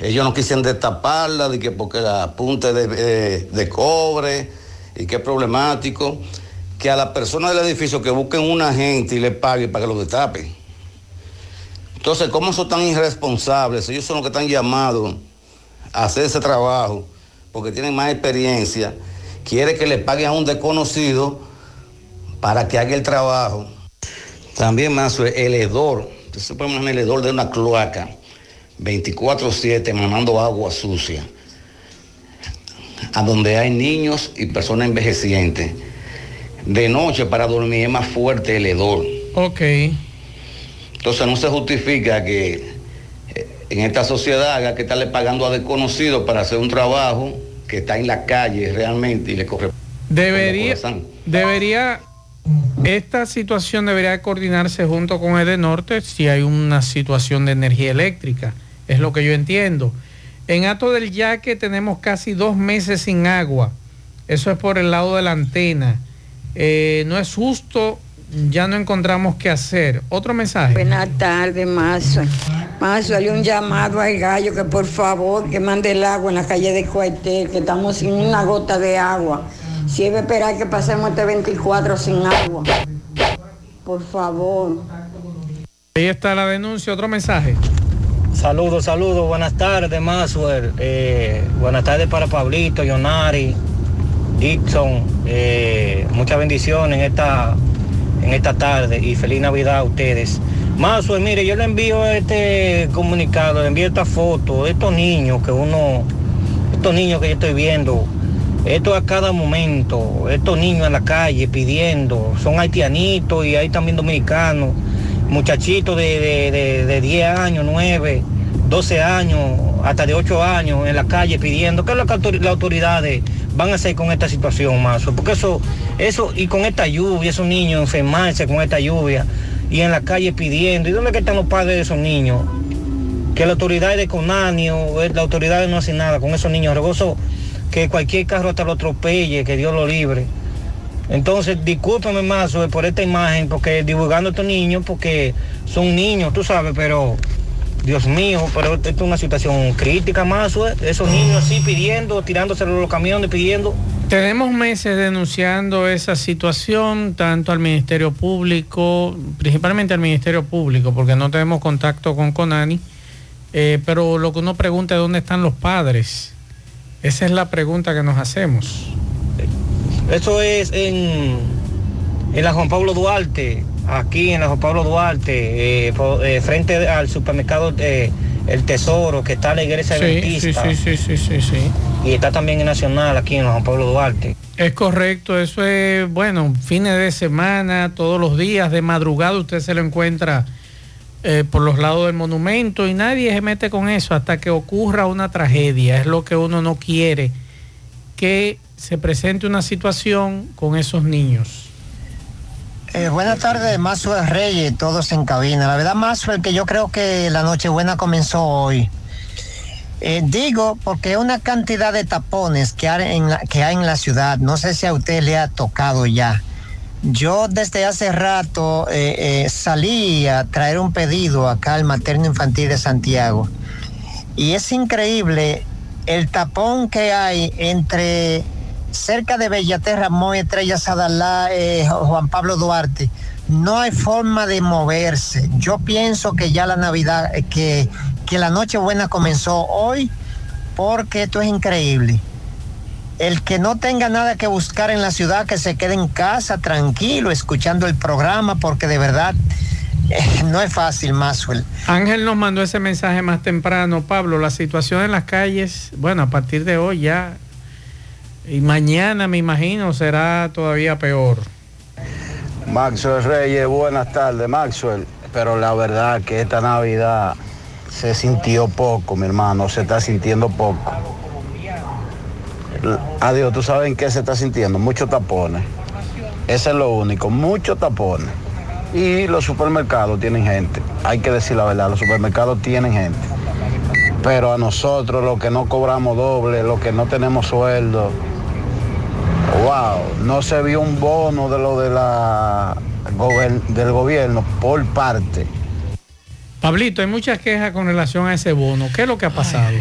ellos no quisieron destaparla, de que porque la apunte de, eh, de cobre y que es problemático, que a la persona del edificio que busquen un agente y le pague para que lo destape. Entonces, ¿cómo son tan irresponsables? Ellos son los que están llamados a hacer ese trabajo porque tienen más experiencia. Quiere que le paguen a un desconocido para que haga el trabajo. También más el hedor. Puede imaginar el hedor de una cloaca 24-7 mamando agua sucia. A donde hay niños y personas envejecientes. De noche para dormir es más fuerte el hedor. Ok. Entonces no se justifica que eh, en esta sociedad haya que estarle pagando a desconocidos para hacer un trabajo que está en la calle realmente y le corre. Debería, debería, esta situación debería coordinarse junto con el de Norte si hay una situación de energía eléctrica. Es lo que yo entiendo. En Ato del Yaque tenemos casi dos meses sin agua. Eso es por el lado de la antena. Eh, no es justo, ya no encontramos qué hacer. Otro mensaje. Buenas tardes, Mazo. Mazo, hay un llamado al gallo que por favor que mande el agua en la calle de Cuartel, que estamos sin una gota de agua. Si debe esperar que pasemos este 24 sin agua. Por favor. Ahí está la denuncia. Otro mensaje. Saludos, saludos, buenas tardes, Maxwell. Eh, buenas tardes para Pablito, Yonari, Dixon. Eh, muchas bendiciones en esta, en esta tarde y feliz Navidad a ustedes. Maxwell, mire, yo le envío este comunicado, le envío esta foto, estos niños que uno, estos niños que yo estoy viendo, esto a cada momento, estos niños en la calle pidiendo, son haitianitos y hay también dominicanos muchachitos de, de, de- de 10 años, 9, 12 años, hasta de 8 años en la calle pidiendo. ¿Qué es lo que las autoridades van a hacer con esta situación, Mazo? Porque eso, eso, y con esta lluvia, esos niños enfermarse con esta lluvia y en la calle pidiendo. ¿Y dónde están los padres de esos niños? Que la autoridad de Conani o eh, la autoridad no hace nada con esos niños. Regoso que cualquier carro hasta lo atropelle, que Dios lo libre. Entonces, discúlpame más por esta imagen, porque divulgando a estos niños, porque son niños, tú sabes, pero Dios mío, pero esto es una situación crítica más, eh, esos niños así pidiendo, tirándose los camiones, pidiendo. Tenemos meses denunciando esa situación, tanto al Ministerio Público, principalmente al Ministerio Público, porque no tenemos contacto con Conani, eh, pero lo que uno pregunta es dónde están los padres. Esa es la pregunta que nos hacemos. Eso es en, en la Juan Pablo Duarte, aquí en la Juan Pablo Duarte, eh, eh, frente al supermercado eh, El Tesoro, que está la iglesia Sí, sí, adventista. sí, sí, sí, sí, sí. Y está también en Nacional, aquí en la Juan Pablo Duarte. Es correcto, eso es, bueno, fines de semana, todos los días, de madrugada usted se lo encuentra eh, por los lados del monumento y nadie se mete con eso hasta que ocurra una tragedia. Es lo que uno no quiere, que se presente una situación con esos niños. Eh, buenas tardes, Mazo Reyes, todos en cabina. La verdad, Mazo, que yo creo que la Nochebuena comenzó hoy. Eh, digo, porque una cantidad de tapones que hay, en la, que hay en la ciudad, no sé si a usted le ha tocado ya. Yo desde hace rato eh, eh, salí a traer un pedido acá al Materno Infantil de Santiago. Y es increíble el tapón que hay entre cerca de Bellaterra, Moy, Estrella Sadalá, Juan Pablo Duarte. No hay forma de moverse. Yo pienso que ya la Navidad, eh, que, que la Nochebuena comenzó hoy, porque esto es increíble. El que no tenga nada que buscar en la ciudad, que se quede en casa tranquilo, escuchando el programa, porque de verdad eh, no es fácil, Maxwell. Ángel nos mandó ese mensaje más temprano. Pablo, la situación en las calles, bueno, a partir de hoy ya, y mañana me imagino será todavía peor. Maxwell Reyes, buenas tardes, Maxwell. Pero la verdad que esta Navidad se sintió poco, mi hermano, se está sintiendo poco. Adiós, ¿tú sabes en qué se está sintiendo? Muchos tapones. Ese es lo único, muchos tapones. Y los supermercados tienen gente. Hay que decir la verdad, los supermercados tienen gente. Pero a nosotros, los que no cobramos doble, los que no tenemos sueldo, wow, no se vio un bono de lo de la gober- del gobierno por parte. Pablito, hay muchas quejas con relación a ese bono. ¿Qué es lo que ha pasado?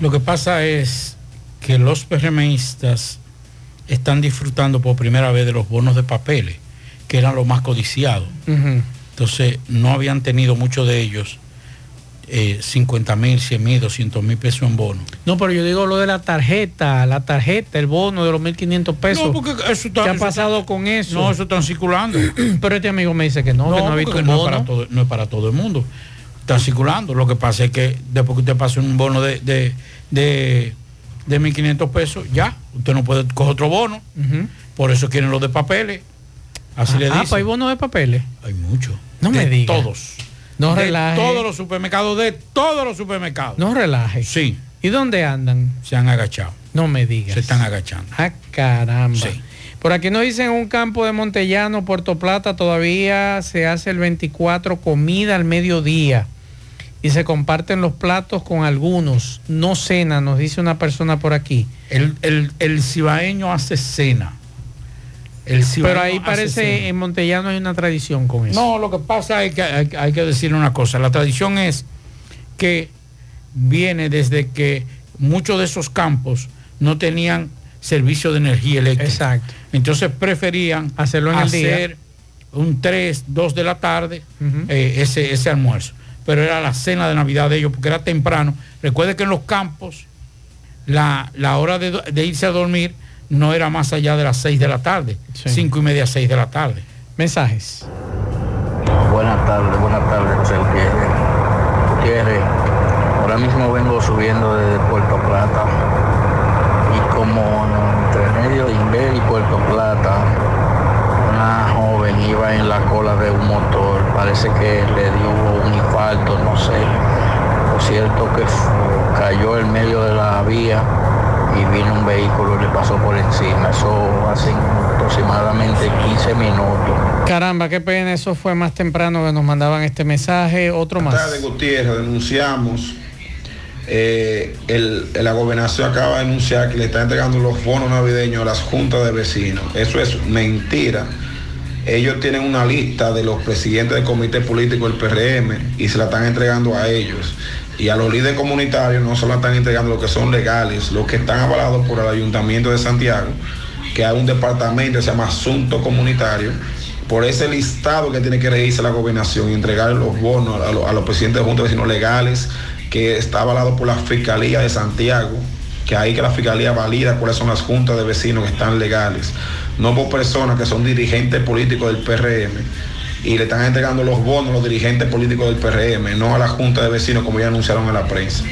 Lo que pasa es que los PRMistas están disfrutando por primera vez de los bonos de papeles, que eran los más codiciados. Ujú. Entonces no habían tenido muchos de ellos eh, 50 mil, 100 mil, 200 mil pesos en bono. No, pero yo digo lo de la tarjeta, la tarjeta, el bono de los 1.500 pesos. No, porque eso está- ¿Qué ha pasado con eso? No, eso están circulando. <clears throat> pero este amigo me dice que no, que no ha visto no es para todo, no es para todo el mundo. Está circulando. Lo que pasa es que después que usted pase un bono de, de, de, de 1.500 pesos, ya, usted no puede coger otro bono. Por eso quieren los de papeles. Así le Ah, dicen. pues hay bonos de papeles. Hay muchos. No de me diga. Todos. No de relaje. todos los supermercados, de todos los supermercados. No relaje. Sí. ¿Y dónde andan? Se han agachado. No me digas. Se están agachando. Ah, caramba. Sí. Por aquí nos dicen un campo de Montellano, Puerto Plata, todavía se hace el 24 comida al mediodía. y se comparten los platos con algunos. No cena, nos dice una persona por aquí. El, el, el cibaeño hace cena. El Pero ahí parece en Montellano hay una tradición con eso. No, lo que pasa es que hay, hay que decir una cosa. La tradición es que viene desde que muchos de esos campos no tenían servicio de energía eléctrica. Exacto. Entonces preferían Hacerlo en el día. hacer un 3, 2 de la tarde eh, ese, ese almuerzo. Pero era la cena de Navidad de ellos porque era temprano. Recuerde que en los campos la, la hora de irse a dormir no era más allá de las 6 de la tarde. Cinco y media, 6 de la tarde. Mensajes. Buenas tardes, buenas tardes, José Gutiérrez. Gutiérrez, ahora mismo vengo subiendo desde Puerto Plata y como entre medio de Inver y Puerto Plata, una joven iba en la cola de un motor, parece que le dio un infarto, no sé. Lo cierto que cayó en medio de la vía y vino un vehículo y le pasó por encima. Eso hace aproximadamente 15 minutos. Caramba, qué pena, eso fue más temprano que nos mandaban este mensaje. Otro más. Tardes, Gutiérrez, denunciamos. eh, el- la gobernación acaba de anunciar que le está entregando los bonos navideños a las juntas de vecinos. Eso es mentira. Ellos tienen una lista de los presidentes del comité político del PRM y se la están entregando a ellos. Y a los líderes comunitarios no se la están entregando los que son legales, los que están avalados por el Ayuntamiento de Santiago, que hay un departamento que se llama Asunto Comunitario, por ese listado que tiene que regirse la gobernación y entregar los bonos a, los- a los presidentes de juntas de vecinos legales, que está avalado por la Fiscalía de Santiago, que ahí que la Fiscalía valida cuáles son las juntas de vecinos que están legales, no por personas que son dirigentes políticos del PRM y le están entregando los bonos a los dirigentes políticos del PRM, no a la junta de vecinos como ya anunciaron en la prensa.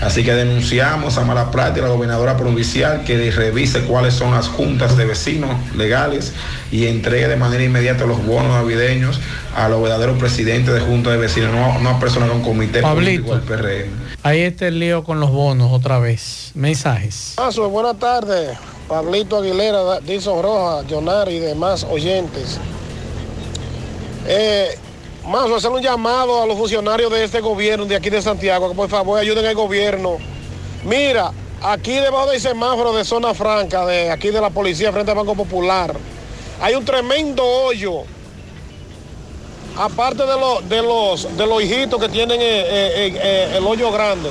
Así que denunciamos a mala práctica a la gobernadora provincial que revise cuáles son las juntas de vecinos legales y entregue de manera inmediata los bonos navideños a los verdaderos presidentes de juntas de vecinos, no, no a personas con comité Pablito. político del PRM. Ahí está el lío con los bonos otra vez. Mensajes. Paso, buenas tardes. Pablito Aguilera, Dilson Roja, Jonari y demás oyentes. Eh, Mazo, hacer un llamado a los funcionarios de este gobierno, de aquí de Santiago, que por favor ayuden al gobierno. Mira, aquí debajo del semáforo de zona franca, de aquí de la policía frente al Banco Popular, hay un tremendo hoyo. Aparte de, los de, los, de los hijitos que tienen eh, eh, eh, el hoyo grande.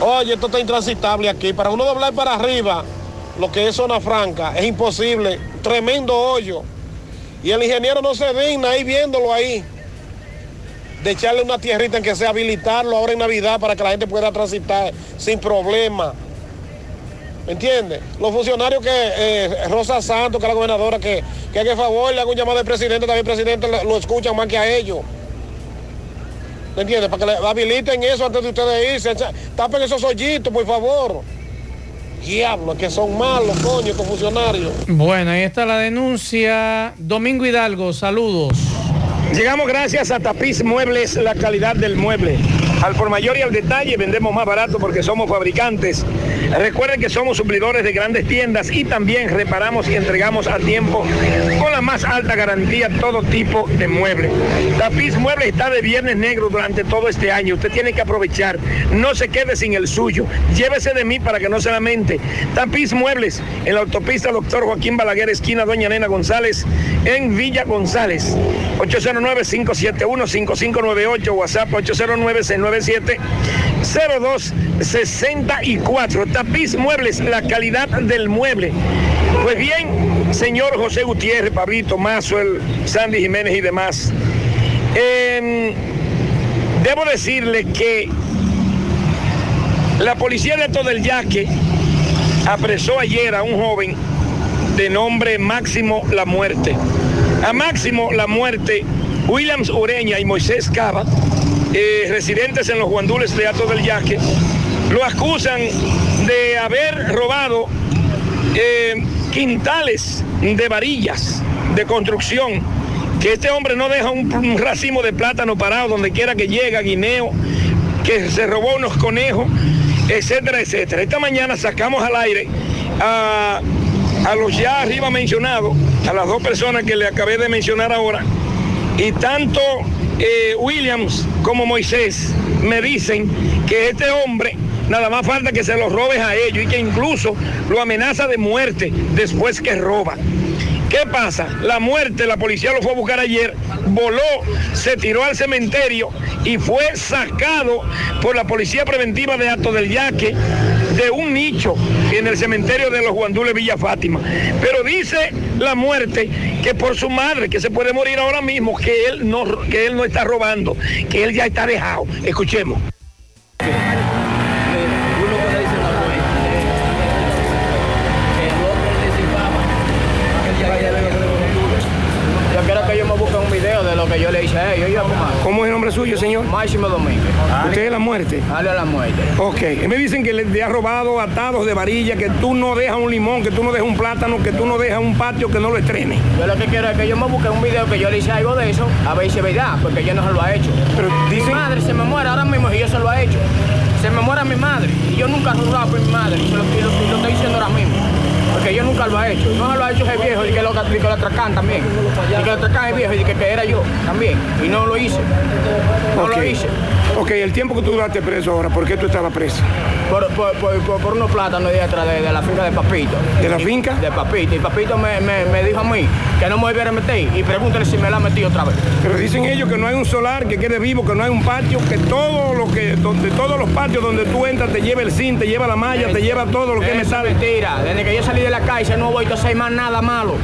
Oye, esto está intransitable aquí. Para uno doblar para arriba, lo que es zona franca, es imposible. Tremendo hoyo. Y el ingeniero no se digna ahí viéndolo ahí. De echarle una tierrita en que sea habilitarlo ahora en Navidad para que la gente pueda transitar sin problema. ¿Me entiendes? Los funcionarios que, eh, Rosa Santos, que es la gobernadora, que, que haga favor, le haga un llamado al presidente, también el presidente lo, lo escuchan más que a ellos. ¿Me entiendes? Para que le habiliten eso antes de ustedes irse. Tapen esos hoyitos, por favor. Diablo, que son malos, coño, estos funcionarios. Bueno, ahí está la denuncia. Domingo Hidalgo, saludos. Llegamos gracias a Tapiz Muebles, la calidad del mueble. Al por mayor y al detalle vendemos más barato porque somos fabricantes. Recuerden que somos suplidores de grandes tiendas y también reparamos y entregamos a tiempo con la más alta garantía todo tipo de muebles. Tapiz Muebles está de viernes negro durante todo este año. Usted tiene que aprovechar. No se quede sin el suyo. Llévese de mí para que no se lamente. Tapiz Muebles en la autopista Doctor Joaquín Balaguer, esquina Doña Nena González, en Villa González. 809-571-5598, WhatsApp 809-697-0264. Tapiz Muebles, la calidad del mueble. Pues bien, señor José Gutiérrez, Pablito Mazo, el Sandy Jiménez y demás. em, debo decirle que la policía de Alto del Yaque apresó ayer a un joven de nombre Máximo La Muerte. A Máximo La Muerte, Williams Ureña y Moisés Cava, eh, residentes en los guandules de Alto del Yaque, lo acusan de haber robado eh, quintales de varillas de construcción, que este hombre no deja un, un racimo de plátano parado donde quiera que llega, guineo, que se robó unos conejos, etcétera, etcétera. Esta mañana sacamos al aire a, a los ya arriba mencionados, a las dos personas que le acabé de mencionar ahora, y tanto eh, Williams como Moisés me dicen que este hombre nada más falta que se los robes a ellos y que incluso lo amenaza de muerte después que roba. ¿Qué pasa? La muerte, la policía lo fue a buscar ayer, voló, se tiró al cementerio y fue sacado por la policía preventiva de Ato del Yaque de un nicho en el cementerio de los Guandules Villa Fátima. Pero dice la muerte que por su madre, que se puede morir ahora mismo, que él no, que él no está robando, que él ya está dejado. Escuchemos. Que yo le hice a ellos. Yo, ¿Cómo es el nombre suyo, señor? Máximo Domínguez. ¿Usted es la muerte? Dale a la muerte. Ok, me dicen que le ha robado atados de varilla, que tú no dejas un limón, que tú no dejas un plátano, que tú no dejas un patio que no lo estrene. Yo lo que quiero es que ellos me busquen un video que yo le hice algo de eso, a ver si es verdad, porque yo no se lo ha hecho. Pero Mi madre se me muere ahora mismo y yo se lo ha hecho. Se me muere mi madre y yo nunca he robado por mi madre, y lo, y lo- y lo estoy diciendo ahora mismo. Porque yo nunca lo he hecho. No lo ha hecho ese viejo y que lo, y que lo atracan también. Y que lo atracan es viejo y que, que era yo también. Y no lo hice. No Ok. lo hice. Ok, el tiempo que tú duraste preso ahora, ¿por qué tú estabas preso? Por, por, por, unos plátanos de atrás de, de la finca de Papito. ¿De la Y- finca? De Papito. Y Papito me, me, me dijo a mí que no me volviera a meter. Y pregúntale si me la metí otra vez. Pero dicen ellos que no hay un solar que quede vivo, que no hay un patio, que todo lo que, donde todos los patios donde tú entras te lleva el zinc, te lleva la malla, te lleva todo lo que me sale. mentira. Desde que yo salí de la calle no he vuelto a hacer más nada malo.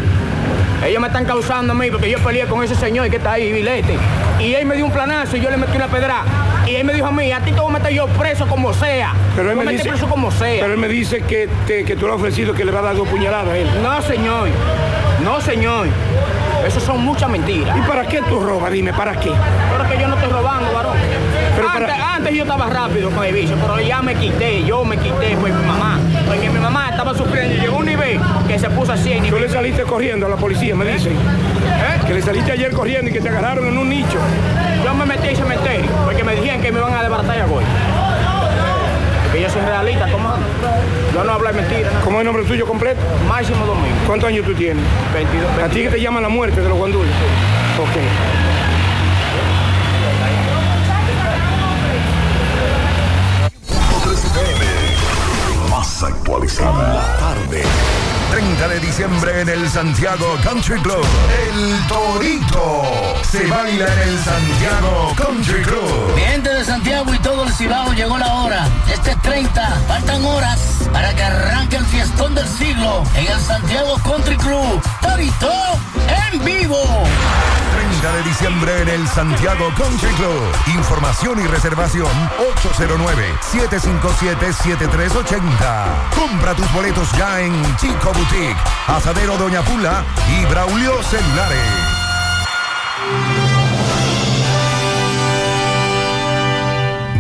Ellos me están causando a mí porque yo peleé con ese señor que está ahí, Vilete. Y él me dio un planazo y yo le metí una pedra. Y él me dijo a mí, a ti te voy a meter yo preso como sea. Pero él me dice, preso como sea. pero él me dice que, te- que tú le has ofrecido que le va a dar dos puñaladas a él. No, señor. No, señor. Eso son muchas mentiras. ¿Y para qué tú robas? Dime, ¿para qué? Pero que yo no estoy robando, varón. Pero antes, para- antes yo estaba rápido con el vicio, pero ya me quité, yo me quité por mi mamá. Porque mi mamá estaba sufriendo y llegó a un nivel así. Tú le saliste corriendo a la policía, me dicen. ¿Eh? Que le saliste ayer corriendo y que te agarraron en un nicho. Yo me metí en cementerio porque me dijeron que me iban a desbaratar ya voy. Porque yo soy realista, ¿cómo? Yo no hablo de mentiras. ¿no? ¿Cómo es el nombre tuyo completo? Máximo Domingo. ¿Cuántos años tú tienes? 22. A ti que te llaman la muerte de los guandules. Ok. Más actualizada. La tarde. 30 de diciembre en el Santiago Country Club. El Torito. Se baila en el Santiago Country Club. Mi de Santiago y todo el Cibao llegó la hora. Este 30, faltan horas para que arranque el fiestón del siglo en el Santiago Country Club. Torito en vivo. 30 de diciembre en el Santiago Country Club. Información y reservación 809-757-7380. Compra tus boletos ya en Chico Boutique, Asadero Doña Pula y Braulio Celulares.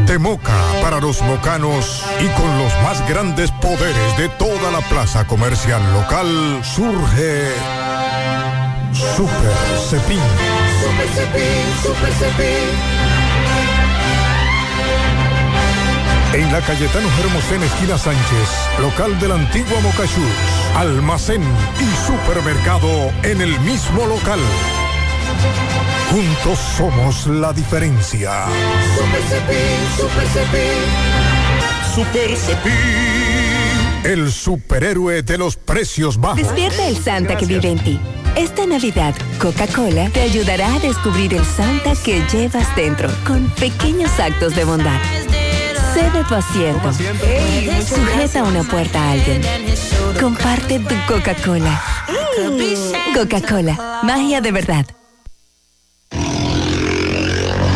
De Moca para los mocanos y con los más grandes poderes de toda la plaza comercial local surge Super Cepín. Super Cepín, Super Cepín. En la Cayetano Hermosén, esquina Sánchez, local de la antigua Moca Shoes, almacén y supermercado en el mismo local. Juntos somos la diferencia. Super Cepín, Super Cepín. Super Cepín. El superhéroe de los precios bajos. Despierta el Santa que vive en ti. Esta Navidad, Coca-Cola te ayudará a descubrir el Santa que llevas dentro con pequeños actos de bondad. Cede tu asiento. Sujeta una puerta a alguien. Comparte tu Coca-Cola. Coca-Cola, magia de verdad.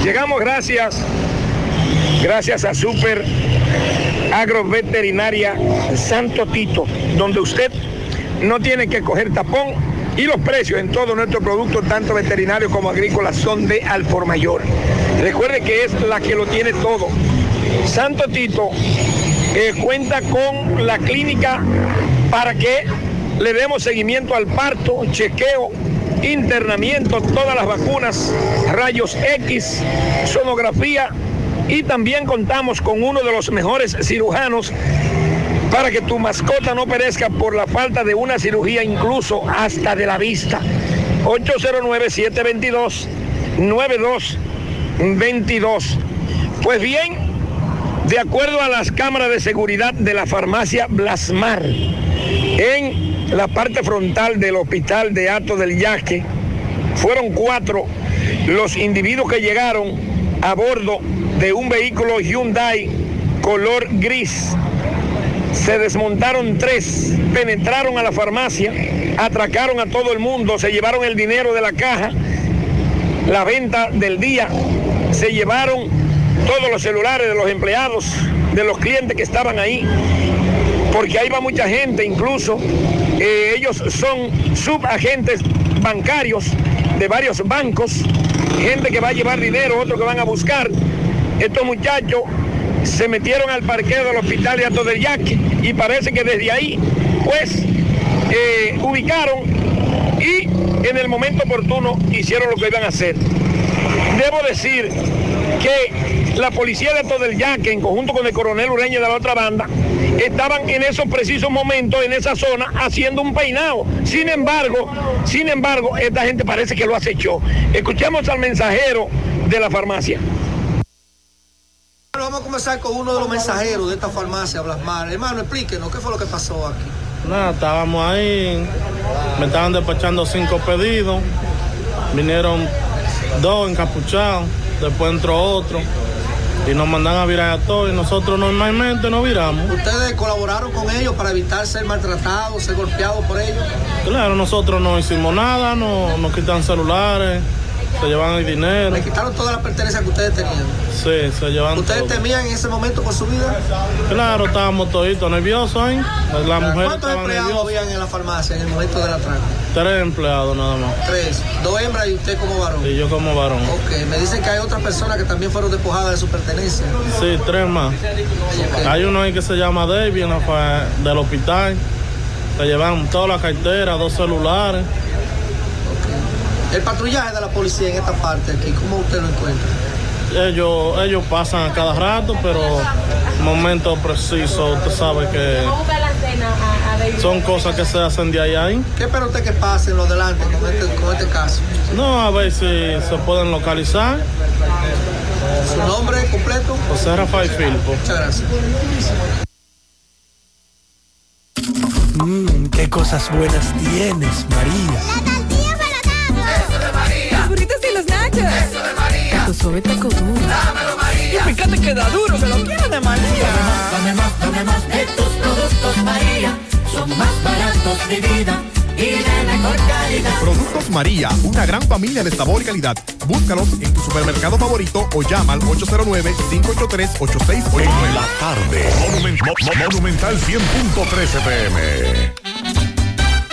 Llegamos gracias, gracias a Super Agroveterinaria Santo Tito, donde usted no tiene que coger tapón y los precios en todos nuestros productos, tanto veterinarios como agrícolas, son de al por mayor. Recuerde que es la que lo tiene todo. Santo Tito eh, cuenta con la clínica para que le demos seguimiento al parto, chequeo, internamiento, todas las vacunas, rayos X, sonografía y también contamos con uno de los mejores cirujanos para que tu mascota no perezca por la falta de una cirugía, incluso hasta de la vista. 809-722-9222. Pues bien, de acuerdo a las cámaras de seguridad de la farmacia Blasmar, en la parte frontal del hospital de Ato del Yaque, fueron cuatro los individuos que llegaron a bordo de un vehículo Hyundai color gris. Se desmontaron tres, penetraron a la farmacia, atracaron a todo el mundo, se llevaron el dinero de la caja, la venta del día, se llevaron todos los celulares de los empleados, de los clientes que estaban ahí, porque ahí va mucha gente, incluso eh, ellos son subagentes bancarios de varios bancos, gente que va a llevar dinero, otros que van a buscar. Estos muchachos se metieron al parqueo del hospital de Alto del Yaque y parece que desde ahí, pues, eh, ubicaron y en el momento oportuno hicieron lo que iban a hacer. Debo decir que la policía de Alto del Yaque, en conjunto con el coronel Ureña de la otra banda, estaban en esos precisos momentos en esa zona haciendo un peinado. Sin embargo, sin embargo, esta gente parece que lo acechó. Escuchemos al mensajero de la farmacia. Comenzar con uno de los mensajeros de esta farmacia, Blasmar. Hermano, explíquenos qué fue lo que pasó aquí. Nada, estábamos ahí, me estaban despachando cinco pedidos, vinieron dos encapuchados, después entró otro y nos mandan a virar a todos y nosotros normalmente no viramos. ¿Ustedes colaboraron con ellos para evitar ser maltratados, ser golpeados por ellos? Claro, nosotros no hicimos nada, no, nos quitan celulares, se llevan el dinero. Le quitaron todas las pertenencias que ustedes tenían. Sí, se llevan ¿Ustedes todo. temían en ese momento por su vida? Claro, estábamos toditos nerviosos ahí. La mujer ¿Cuántos empleados habían en la farmacia en el momento del atraco? Tres empleados nada más. Tres, dos hembras y usted como varón. Y yo como varón. Ok, me dicen que hay otras personas que también fueron despojadas de su pertenencia. Sí, tres más. Hay uno ahí que se llama David la del hospital. Se llevan toda la cartera, dos celulares. El patrullaje de la policía en esta parte aquí, ¿cómo usted lo encuentra? Ellos, ellos pasan a cada rato, pero momento preciso, usted sabe que son cosas que se hacen de ahí a ahí. ¿Qué espera usted que pase en lo delante con este, con este caso? No, a ver si se pueden localizar. ¿Su nombre completo? José Rafael Filpo. Muchas gracias. Mmm, qué cosas buenas tienes, María. Burritos y los nachos. Eso de María. Tu suave taco duro. Dámelo, María. Y fíjate que da duro, que lo quiero de María. Dame más, dame más de tus productos, María. Son más baratos de vida y de mejor calidad. Productos María, una gran familia de sabor y calidad. Búscalos en tu supermercado favorito o llama al 809-583-8689. En la tarde. Monumen- Mo- Mo- Monumental 100.13 pm.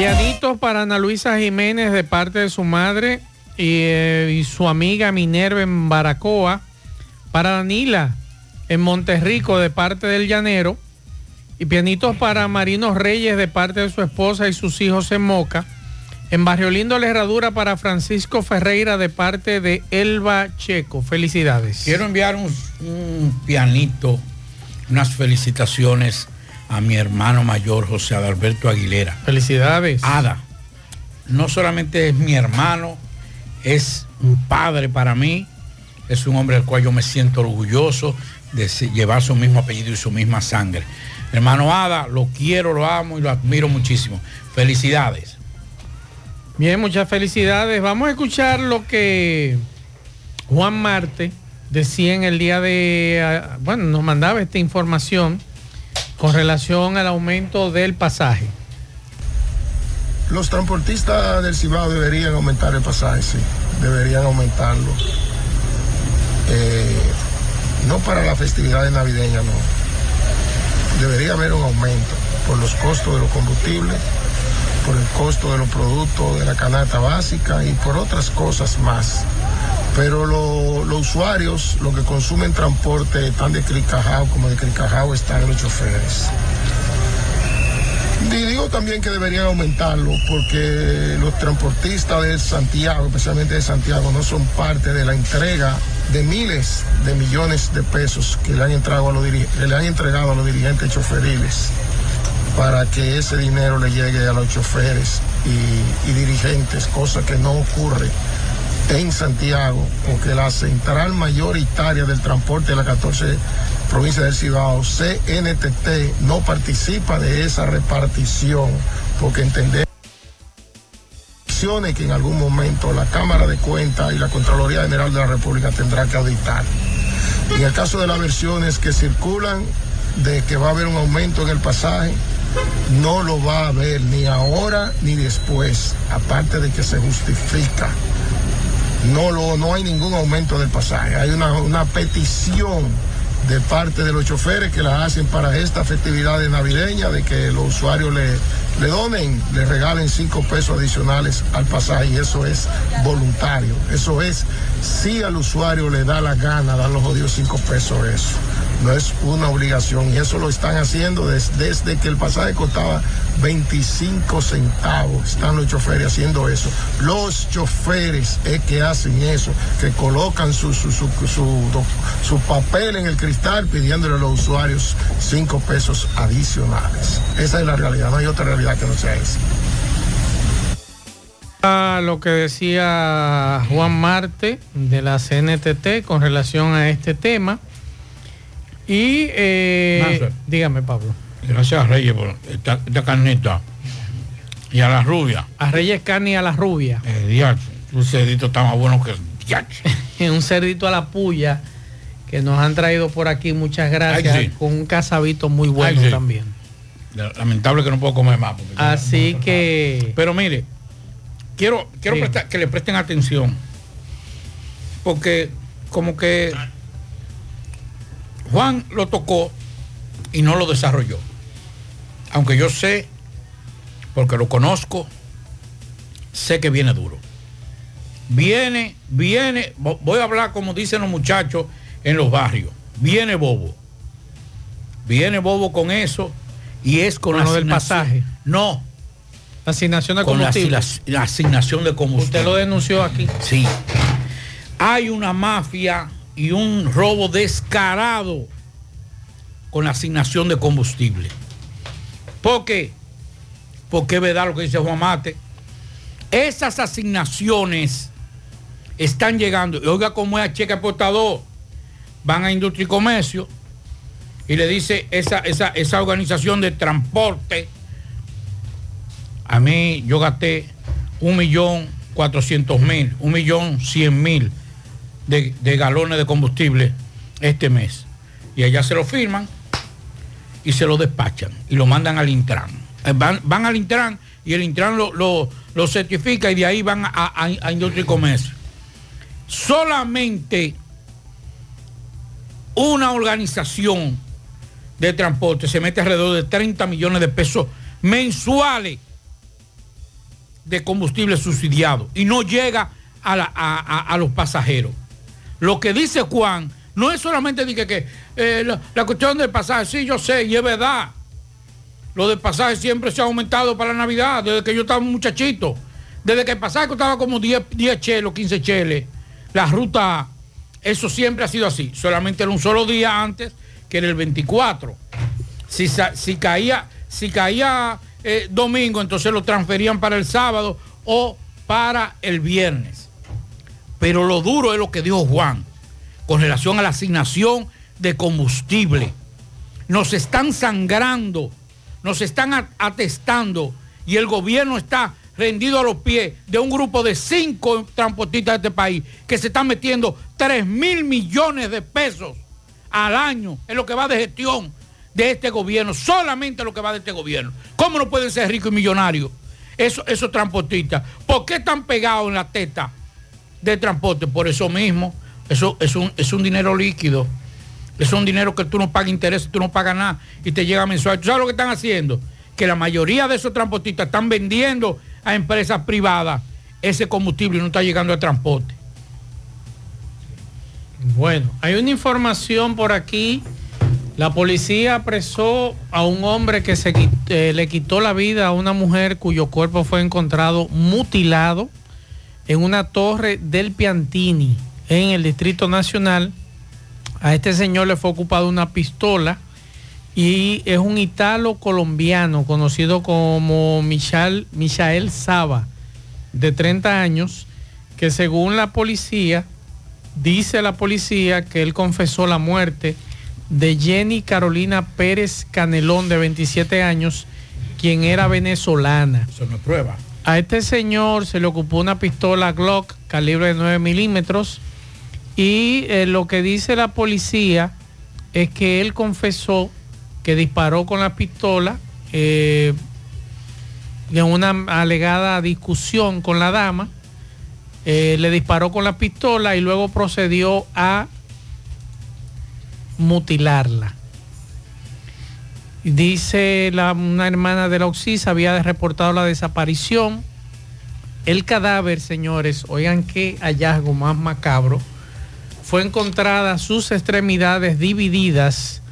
Pianitos para Ana Luisa Jiménez de parte de su madre y, eh, y su amiga Minerva en Baracoa. Para Danila en Monterrico de parte del Llanero. Y pianitos para Marinos Reyes de parte de su esposa y sus hijos en Moca. En Barrio Lindo la Herradura para Francisco Ferreira de parte de Elba Checo. Felicidades. Quiero enviar un pianito, unas felicitaciones a mi hermano mayor José Adalberto Aguilera. Felicidades. Ada, no solamente es mi hermano, es un padre para mí, es un hombre del cual yo me siento orgulloso de llevar su mismo apellido y su misma sangre. Hermano Ada, lo quiero, lo amo y lo admiro muchísimo. Felicidades. Bien, muchas felicidades. Vamos a escuchar lo que Juan Marte decía en el día de, ah, bueno, nos mandaba esta información con relación al aumento del pasaje. Los transportistas del Cibao deberían aumentar el pasaje, sí, deberían aumentarlo. Eh, no para la festividad de navideña, no. Debería haber un aumento por los costos de los combustibles, por el costo de los productos de la canasta básica y por otras cosas más. Pero lo- los usuarios, los que consumen transporte, tan de Cricajao como de Cricajao están los choferes. Y digo también que deberían aumentarlo porque los transportistas de Santiago, especialmente de Santiago, no son parte de la entrega de miles de millones de pesos que le han entregado a los, diri- que le han entregado a los dirigentes choferiles para que ese dinero le llegue a los choferes y, y dirigentes, cosa que no ocurre en Santiago, porque la central mayoritaria del transporte de la 14 provincia del Cibao, CNTT, no participa de esa repartición, porque entendemos que en algún momento la Cámara de Cuentas y la Contraloría General de la República tendrá que auditar. En el caso de las versiones que circulan de que va a haber un aumento en el pasaje, no lo va a haber ni ahora ni después, aparte de que se justifica. No, lo, no hay ningún aumento del pasaje, hay una, una petición de parte de los choferes que la hacen para esta festividad de navideña, de que los usuarios le, le donen, le regalen cinco pesos adicionales al pasaje y eso es voluntario. Eso es si al usuario le da la gana dar los jodidos cinco pesos eso. No es una obligación y eso lo están haciendo des- desde que el pasaje costaba 25 centavos. Están los choferes haciendo eso. Los choferes es que hacen eso, que colocan su, su, su, su- su papel en el cristal pidiéndole a los usuarios cinco pesos adicionales. Esa es la realidad, no hay otra realidad que no sea esa. A lo que decía Juan Marte de la CNTT con relación a este tema. Y eh, dígame, Pablo. Gracias a Reyes por esta, esta carnita. Y a la rubia. A Reyes Carne y a la rubia. Eh, diacho, un cerdito está más bueno que el diacho. <laughs> un cerdito a la puya que nos han traído por aquí. Muchas gracias. Ay, sí. Con un casabito muy bueno Ay, sí. también. Lamentable que no puedo comer más. Así que. Pero mire, quiero, quiero Sí. prestar- que le presten atención. Porque como que Juan lo tocó y no lo desarrolló. Aunque yo sé, porque lo conozco, sé que viene duro. Viene, viene, vo- voy a hablar como dicen los muchachos en los barrios. Viene bobo. Viene bobo con eso y es con, Con la lo del pasaje. No. La asignación de Con la, combustible. asila- la asignación de combustible. Usted lo denunció aquí. Sí. Hay una mafia y un robo descarado con la asignación de combustible. ¿Por qué? Porque es verdad lo que dice Juan Mate. Esas asignaciones están llegando. Y oiga cómo es a cheque aportador. Van a industria y comercio y le dice esa, esa, esa organización de transporte. A mí yo gasté un millón cuatrocientos mil, un millón cien mil de, de galones de combustible este mes. Y allá se lo firman y se lo despachan y lo mandan al Intran. Eh, Van, van al Intran y el Intran lo, lo- lo certifica y de ahí van a, a- a Industria y Comercio. Solamente una organización de transporte se mete alrededor de 30 millones de pesos mensuales de combustible subsidiado y no llega a, la- a- los pasajeros. Lo que dice Juan no es solamente de que, eh, la, cuestión del pasaje, sí, yo sé, y es verdad. Lo del pasaje siempre se ha aumentado para la Navidad, desde que yo estaba un muchachito. Desde que el pasaje costaba como 10, 10 chelos, 15 cheles. La ruta, eso siempre ha sido así. Solamente era un solo día antes, que era el 24. Si, si caía, si caía eh, domingo, entonces lo transferían para el sábado o para el viernes. Pero lo duro es lo que dijo Juan con relación a la asignación de combustible. Nos están sangrando, nos están atestando y el gobierno está rendido a los pies de un grupo de cinco transportistas de este país que se están metiendo 3 mil millones de pesos al año en lo que va de gestión de este gobierno, solamente lo que va de este gobierno. ¿Cómo no pueden ser ricos y millonarios esos, esos transportistas? ¿Por qué están pegados en la teta de transporte? Por eso mismo, eso es un, es un dinero líquido. Es un dinero que tú no pagas interés, tú no pagas nada y te llega mensual. ¿Tú sabes lo que están haciendo? Que la mayoría de esos transportistas están vendiendo a empresas privadas ese combustible y no está llegando al transporte. Bueno, hay una información por aquí. La policía apresó a un hombre que se, eh, le quitó la vida a una mujer cuyo cuerpo fue encontrado mutilado en una torre del Piantini en el Distrito Nacional. A este señor le fue ocupada una pistola y es un italo colombiano conocido como Michael, Michael Saba, de 30 años, que según la policía, dice la policía que él confesó la muerte de Jenny Carolina Pérez Canelón, de 27 años, quien era venezolana. Eso no prueba. A este señor se le ocupó una pistola Glock calibre de 9 milímetros y eh, lo que dice la policía es que él confesó que disparó con la pistola eh, en una alegada discusión con la dama. eh, le disparó con la pistola y luego procedió a mutilarla. Dice la- una hermana de la Oxisa había reportado la desaparición. El cadáver, señores, oigan qué hallazgo más macabro. Fue encontrada sus extremidades divididas,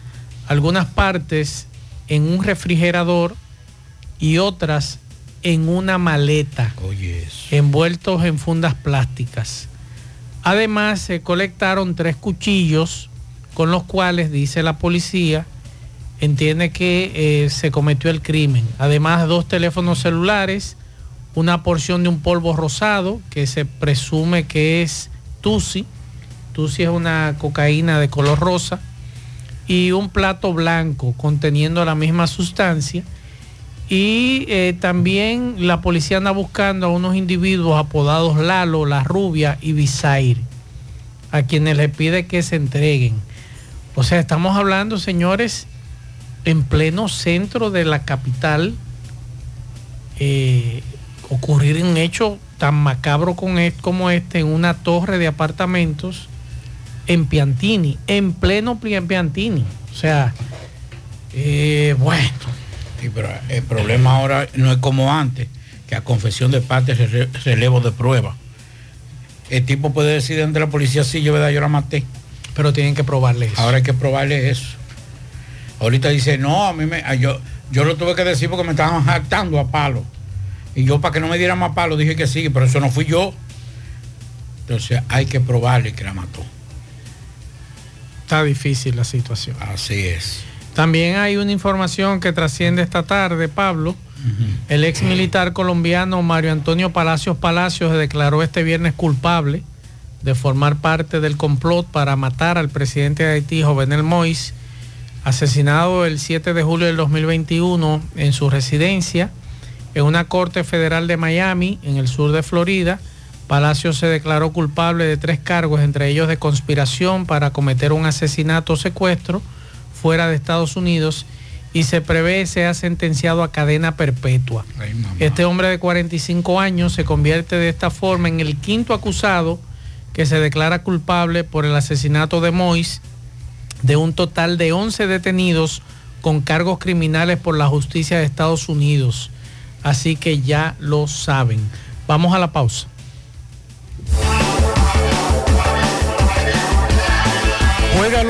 algunas partes en un refrigerador y otras en una maleta, envueltos en fundas plásticas. Además, se colectaron tres cuchillos con los cuales, dice la policía, entiende que eh, se cometió el crimen. Además, dos teléfonos celulares, una porción de un polvo rosado que se presume que es Tusi. Tusi es una cocaína de color rosa. Y un plato blanco conteniendo la misma sustancia. Y eh, también la policía anda buscando a unos individuos apodados Lalo, La Rubia y Bisair, a quienes le pide que se entreguen. O sea, estamos hablando, señores, en pleno centro de la capital, eh, ocurrir un hecho tan macabro e- como este en una torre de apartamentos en Piantini, en pleno Pi- Piantini. O sea, eh, bueno. Sí, pero el problema ahora no es como antes, que a confesión de parte re- relevo de prueba. El tipo puede decir ante la policía, sí, yo, verdad, yo la maté. Pero tienen que probarle eso. Ahora hay que probarle eso. Ahorita dice, no, a mí me, a yo, yo lo tuve que decir porque me estaban jactando a palo. Y yo para que no me dieran más palo dije que sí, pero eso no fui yo. Entonces hay que probarle que la mató. Está difícil la situación. Así es. También hay una información que trasciende esta tarde, Pablo. El ex militar colombiano Mario Antonio Palacios Palacios se declaró este viernes culpable de formar parte del complot para matar al presidente de Haití, Jovenel Moïse, asesinado el 7 de julio del 2021 en su residencia en una corte federal de Miami, en el sur de Florida. Palacios se declaró culpable de tres cargos, entre ellos de conspiración para cometer un asesinato o secuestro fuera de Estados Unidos y se prevé sea sentenciado a cadena perpetua. Este hombre de 45 años se convierte de esta forma en el quinto acusado que se declara culpable por el asesinato de Mois de un total de 11 detenidos con cargos criminales por la justicia de Estados Unidos. Así que ya lo saben. Vamos a la pausa.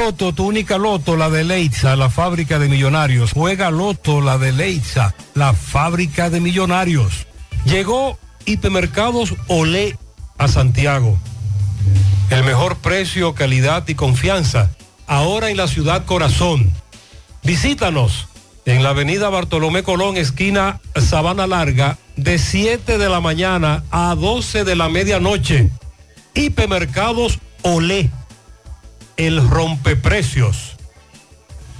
Loto, tu única Loto, la de Leitza, la fábrica de millonarios. Juega Loto, la de Leitza, la fábrica de millonarios. Llegó Hipermercados Olé a Santiago. El mejor precio, calidad y confianza. Ahora en la ciudad corazón. Visítanos en la avenida Bartolomé Colón, esquina Sabana Larga, de 7 de la mañana a 12 de la medianoche. Hipermercados Olé el rompeprecios.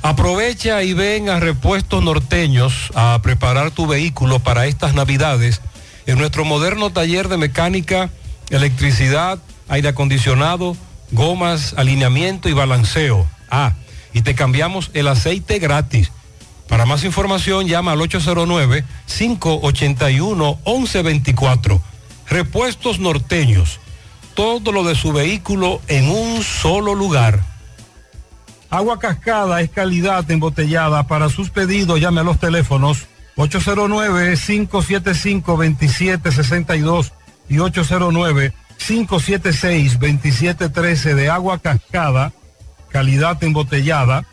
Aprovecha y ven a Repuestos Norteños a preparar tu vehículo para estas navidades en nuestro moderno taller de mecánica, electricidad, aire acondicionado, gomas, alineamiento y balanceo. Ah, y te cambiamos el aceite gratis. Para más información llama al 809-581-1124. Repuestos Norteños todo lo de su vehículo en un solo lugar. Agua Cascada es calidad embotellada. Para sus pedidos llame a los teléfonos 809-575-2762 y 809-576-2713 de Agua Cascada, calidad embotellada.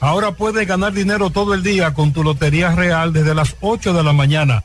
Ahora puedes ganar dinero todo el día con tu Lotería Real desde las 8 de la mañana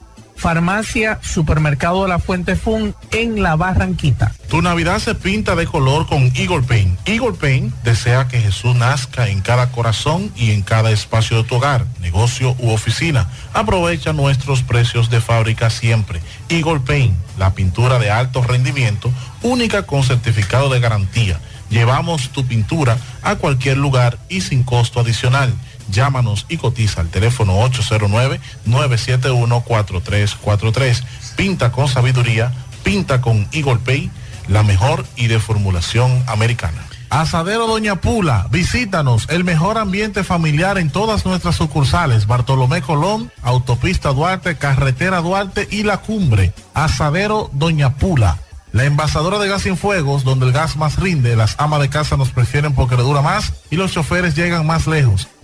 Farmacia Supermercado de la Fuente Fun en La Barranquita. Tu Navidad se pinta de color con Eagle Paint. Eagle Paint desea que Jesús nazca en cada corazón y en cada espacio de tu hogar, negocio u oficina. Aprovecha nuestros precios de fábrica siempre. Eagle Paint, la pintura de alto rendimiento, única con certificado de garantía. Llevamos tu pintura a cualquier lugar y sin costo adicional. Llámanos y cotiza al teléfono 809-971-4343. Pinta con sabiduría, pinta con Eagle Pay, la mejor y de formulación americana. Asadero Doña Pula, visítanos, el mejor ambiente familiar en todas nuestras sucursales, Bartolomé Colón, Autopista Duarte, Carretera Duarte y La Cumbre. Asadero Doña Pula. La envasadora de gas sin fuegos, donde el gas más rinde, las amas de casa nos prefieren porque le dura más y los choferes llegan más lejos.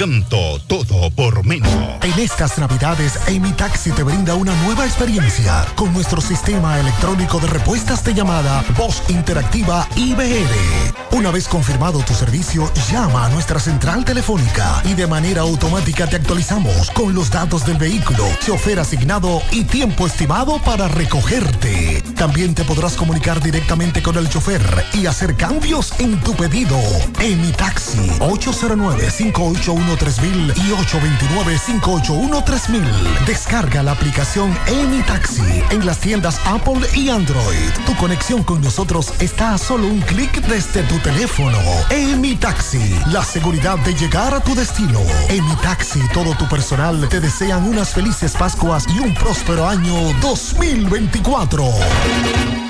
Encanto, todo. Por menos. En estas navidades, Amy Taxi te brinda una nueva experiencia con nuestro sistema electrónico de respuestas de llamada Voz Interactiva IBR. Una vez confirmado tu servicio, llama a nuestra central telefónica y de manera automática te actualizamos con los datos del vehículo, chofer asignado y tiempo estimado para recogerte. También te podrás comunicar directamente con el chofer y hacer cambios en tu pedido. Amy Taxi 809-581-3000 y 829-581-3000. Descarga la aplicación Amy Taxi en las tiendas Apple y Android. Tu conexión con nosotros está a solo un clic desde tu teléfono. Amy Taxi, la seguridad de llegar a tu destino. Amy Taxi, todo tu personal te desean unas felices Pascuas y un próspero año 2024.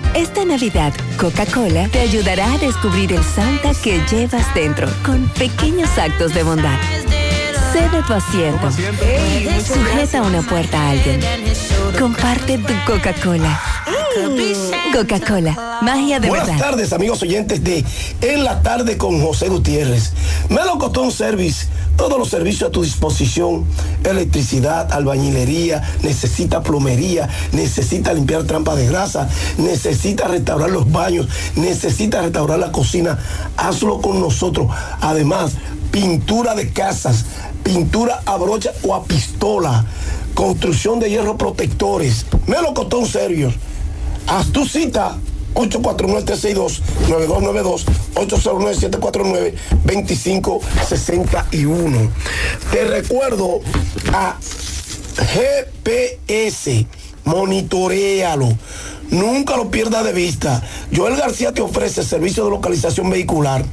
Esta Navidad, Coca-Cola te ayudará a descubrir el Santa que llevas dentro con pequeños actos de bondad. Cede tu asiento. Sujeta una puerta a alguien. Comparte tu Coca-Cola. Coca-Cola, magia de Buenas verdad. tardes, amigos oyentes de En la Tarde con José Gutiérrez. Melocotón Service, todos los servicios a tu disposición. Electricidad, albañilería, necesita plomería, necesita limpiar trampas de grasa, necesita restaurar los baños, necesita restaurar la cocina. Hazlo con nosotros. Además, pintura de casas, pintura a brocha o a pistola, construcción de hierro protectores. Melocotón Service. Haz tu cita 849-362-9292, 809-749-2561. Te recuerdo a GPS, monitorealo. Nunca lo pierdas de vista. Joel García te ofrece servicio de localización vehicular,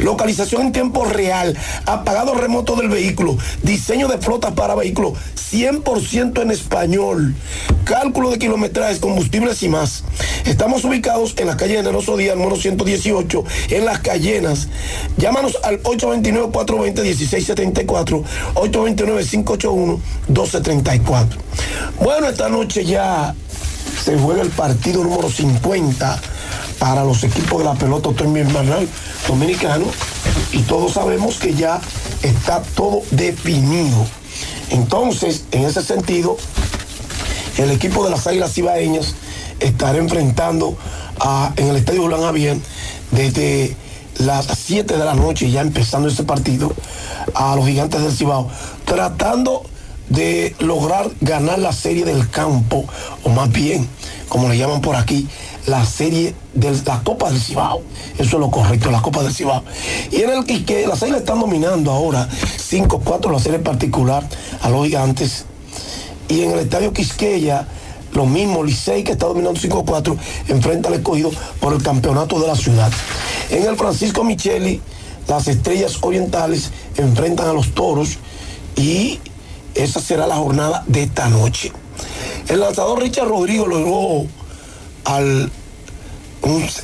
localización en tiempo real, apagado remoto del vehículo, diseño de flotas para vehículos 100% en español, cálculo de kilometrajes, combustibles y más. Estamos ubicados en la calle Generoso Díaz, número 118, en Las Cayenas. Llámanos al 829-420-1674, 829-581-1234. Bueno, esta noche ya se juega el partido número 50 para los equipos de la pelota otoño-invernal dominicano y todos sabemos que ya está todo definido. Entonces, en ese sentido, el equipo de las Águilas Ibaeñas estará enfrentando a- en el Estadio Julián Javier desde las 7 de la noche, ya empezando ese partido, a los gigantes del Cibao, tratando de lograr ganar la serie del campo, o más bien, como le llaman por aquí, la serie de la Copa del Cibao. Eso es lo correcto, la Copa del Cibao. Y en el que las Águilas están dominando ahora 5-4 la serie particular a los gigantes. Y en el estadio Quisqueya, lo mismo, Licey que está dominando 5-4, enfrenta al escogido por el campeonato de la ciudad. En el Francisco Micheli, las estrellas orientales enfrentan a los toros y esa será la jornada de esta noche. El lanzador Richard Rodrigo logró al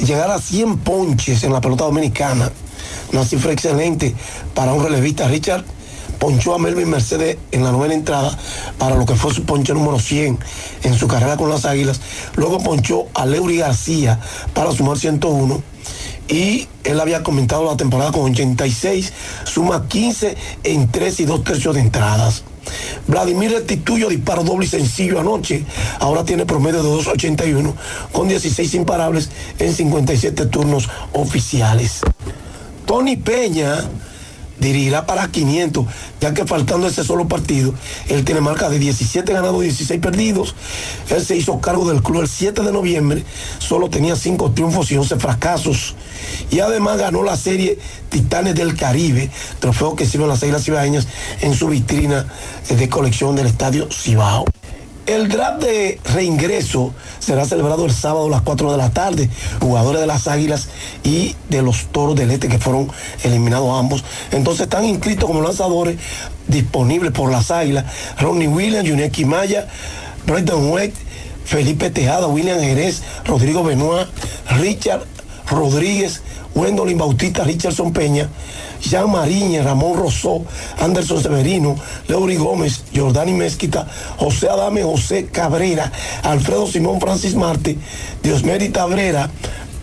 llegar a 100 ponches en la pelota dominicana, una cifra excelente para un relevista. Richard ponchó a Melvin Mercedes en la novena entrada para lo que fue su ponche número 100 en su carrera con las Águilas. Luego ponchó a Leury García para sumar 101 y él había comentado la temporada con 86, suma 15 en 3 y 2 tercios de entradas. Vladimir Restituyo disparó doble y sencillo anoche, ahora tiene promedio de 2.81 con 16 imparables en 57 turnos oficiales. Tony Peña dirigirá para 500, ya que faltando ese solo partido, él tiene marca de 17 ganados, 16 perdidos. Él se hizo cargo del club el 7 de noviembre, solo tenía 5 triunfos y 11 fracasos. Y además ganó la serie Titanes del Caribe, trofeo que sirven las Águilas Cibaeñas en su vitrina eh, de colección del Estadio Cibao. El draft de reingreso será celebrado el sábado a las 4 de la tarde. Jugadores de las Águilas y de los Toros del Este que fueron eliminados ambos. Entonces están inscritos como lanzadores disponibles por las Águilas. Ronnie Williams, Junior Quimaya, Brendan White, Felipe Tejada, William Jerez, Rodrigo Benoit, Richard Rodríguez, Wendolin Bautista, Richardson Peña, Jean Mariña, Ramón Rosó, Anderson Severino, Leury Gómez, Jordani Mezquita, José Adame, José Cabrera, Alfredo Simón Francis Marte, Diosmeri Cabrera,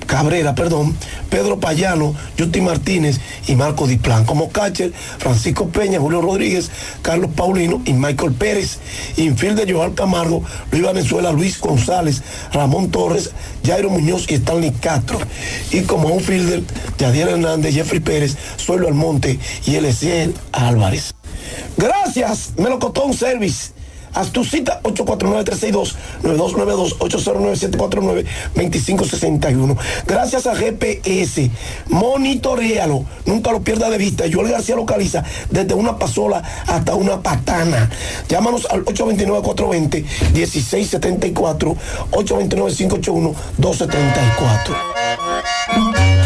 Cabrera, perdón, Pedro Payano, Yuti Martínez y Marco Diplán. Como catcher, Francisco Peña, Julio Rodríguez, Carlos Paulino y Michael Pérez. Infielder Joel Camargo, Luis Venezuela, Luis González, Ramón Torres, Jairo Muñoz y Stanley Castro. Y como outfielder, Yadier Hernández, Jeffrey Pérez, Suelo Almonte y Eliezer Álvarez. Gracias, Melocotón Service. Haz tu cita 849-362-9292-809-749-2561. Gracias a GPS. Monitorealo. Nunca lo pierda de vista. Joel García localiza desde una pasola hasta una patana. Llámanos al 829-420-1674. 829-581-274.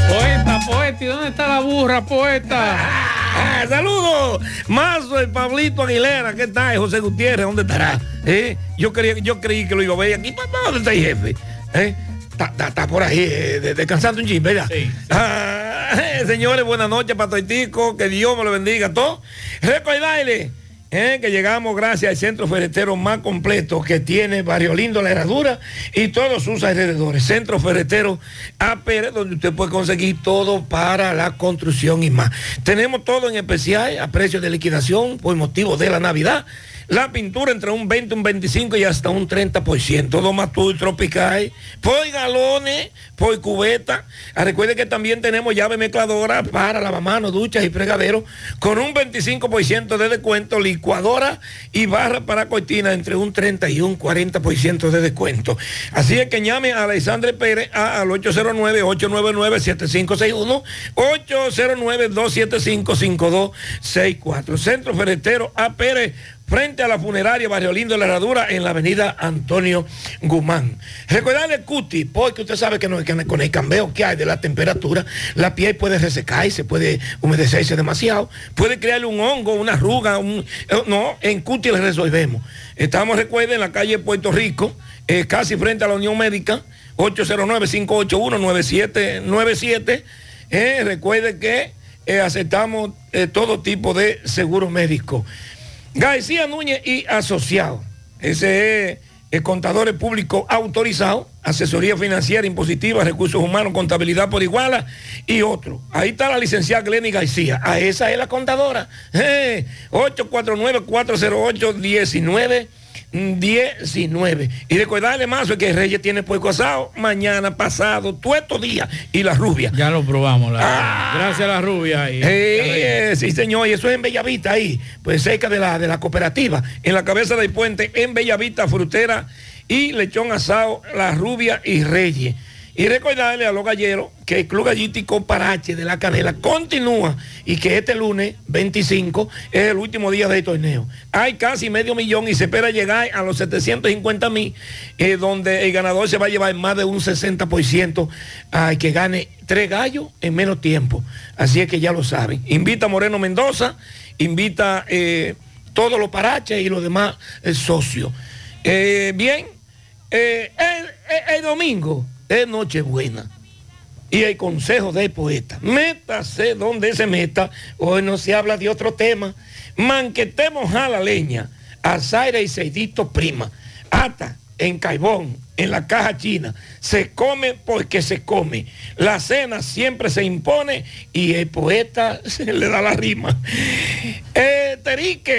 Poeta, poeta, ¿y dónde está la burra, poeta? Ah, saludos, Mazo, el Pablito Aguilera, ¿qué tal? José Gutiérrez, ¿dónde estará? ¿Eh? Yo, yo creí que lo iba a ver aquí. ¿Para dónde está el jefe? ¿Eh? Está, por ahí, eh, de- descansando un chip, ¿verdad? Ah, eh, <laughs> señores, buenas noches, Patoitico, que Dios me lo bendiga a todos. Recordarle eh, que llegamos gracias al centro ferretero más completo que tiene Barrio Lindo, La Herradura y todos sus alrededores. Centro ferretero APR, donde usted puede conseguir todo para la construcción y más. Tenemos todo en especial a precio de liquidación por motivo de la Navidad. La pintura entre un 20, un 25 y hasta un 30%. Todo Matul Tropical. Por galones, por cubeta. Ah, Recuerde que también tenemos llave mezcladora para lavamanos, duchas y fregaderos con un 25% de descuento, licuadora y barra para cortina entre un 30 y un 40% de descuento. Así es que llame a Alexandre Pérez a- al 809-899-7561, 809-275-5264. Centro Ferretero A. Pérez frente a la funeraria Barrio Lindo de la Herradura en la avenida Antonio Guzmán. Recordarle Cuti, porque usted sabe que, con el cambio que hay de la temperatura, la piel puede resecarse, puede humedecerse demasiado, puede crearle un hongo, una arruga, un, eh, no, en Cuti le resolvemos. Estamos, recuerden, en la calle Puerto Rico, eh, casi frente a la Unión Médica, 809-581-9797. Eh, recuerde que eh, aceptamos todo tipo de seguro médico. García Núñez y Asociado. Ese es el contador público autorizado, asesoría financiera, impositiva, recursos humanos, contabilidad por iguala y otro. Ahí está la licenciada Glenny García. A esa es la contadora. Eh, 849-408-19. 19. Y recordarle más que Reyes tiene puerco asado mañana, pasado, todos estos días. Y la rubia. Ya lo probamos. La, Gracias a la rubia. ahí. Eh, sí, señor, y eso es en Bellavista, ahí, pues cerca de la, de la cooperativa, en la cabeza del puente, en Bellavista, frutera y lechón asado, la rubia y reyes. Y recordarle a los galleros que el Club Gallítico Parache de la Canela continúa y que este lunes 25 es el último día del torneo. Hay casi medio millón y se espera llegar a los 750 mil, eh, donde el ganador se va a llevar más de un 60% a que gane tres gallos en menos tiempo. Así es que ya lo saben. Invita a Moreno Mendoza, invita eh, todos los paraches y los demás eh, socios. Eh, bien, el domingo es Nochebuena. Y el consejo del poeta, métase donde se meta, hoy no se habla de otro tema, manquetemos a la leña, a y Seidito prima, hasta en Caibón, en la caja china, se come porque se come, la cena siempre se impone y el poeta <laughs> se le da la rima. Eh, Terique.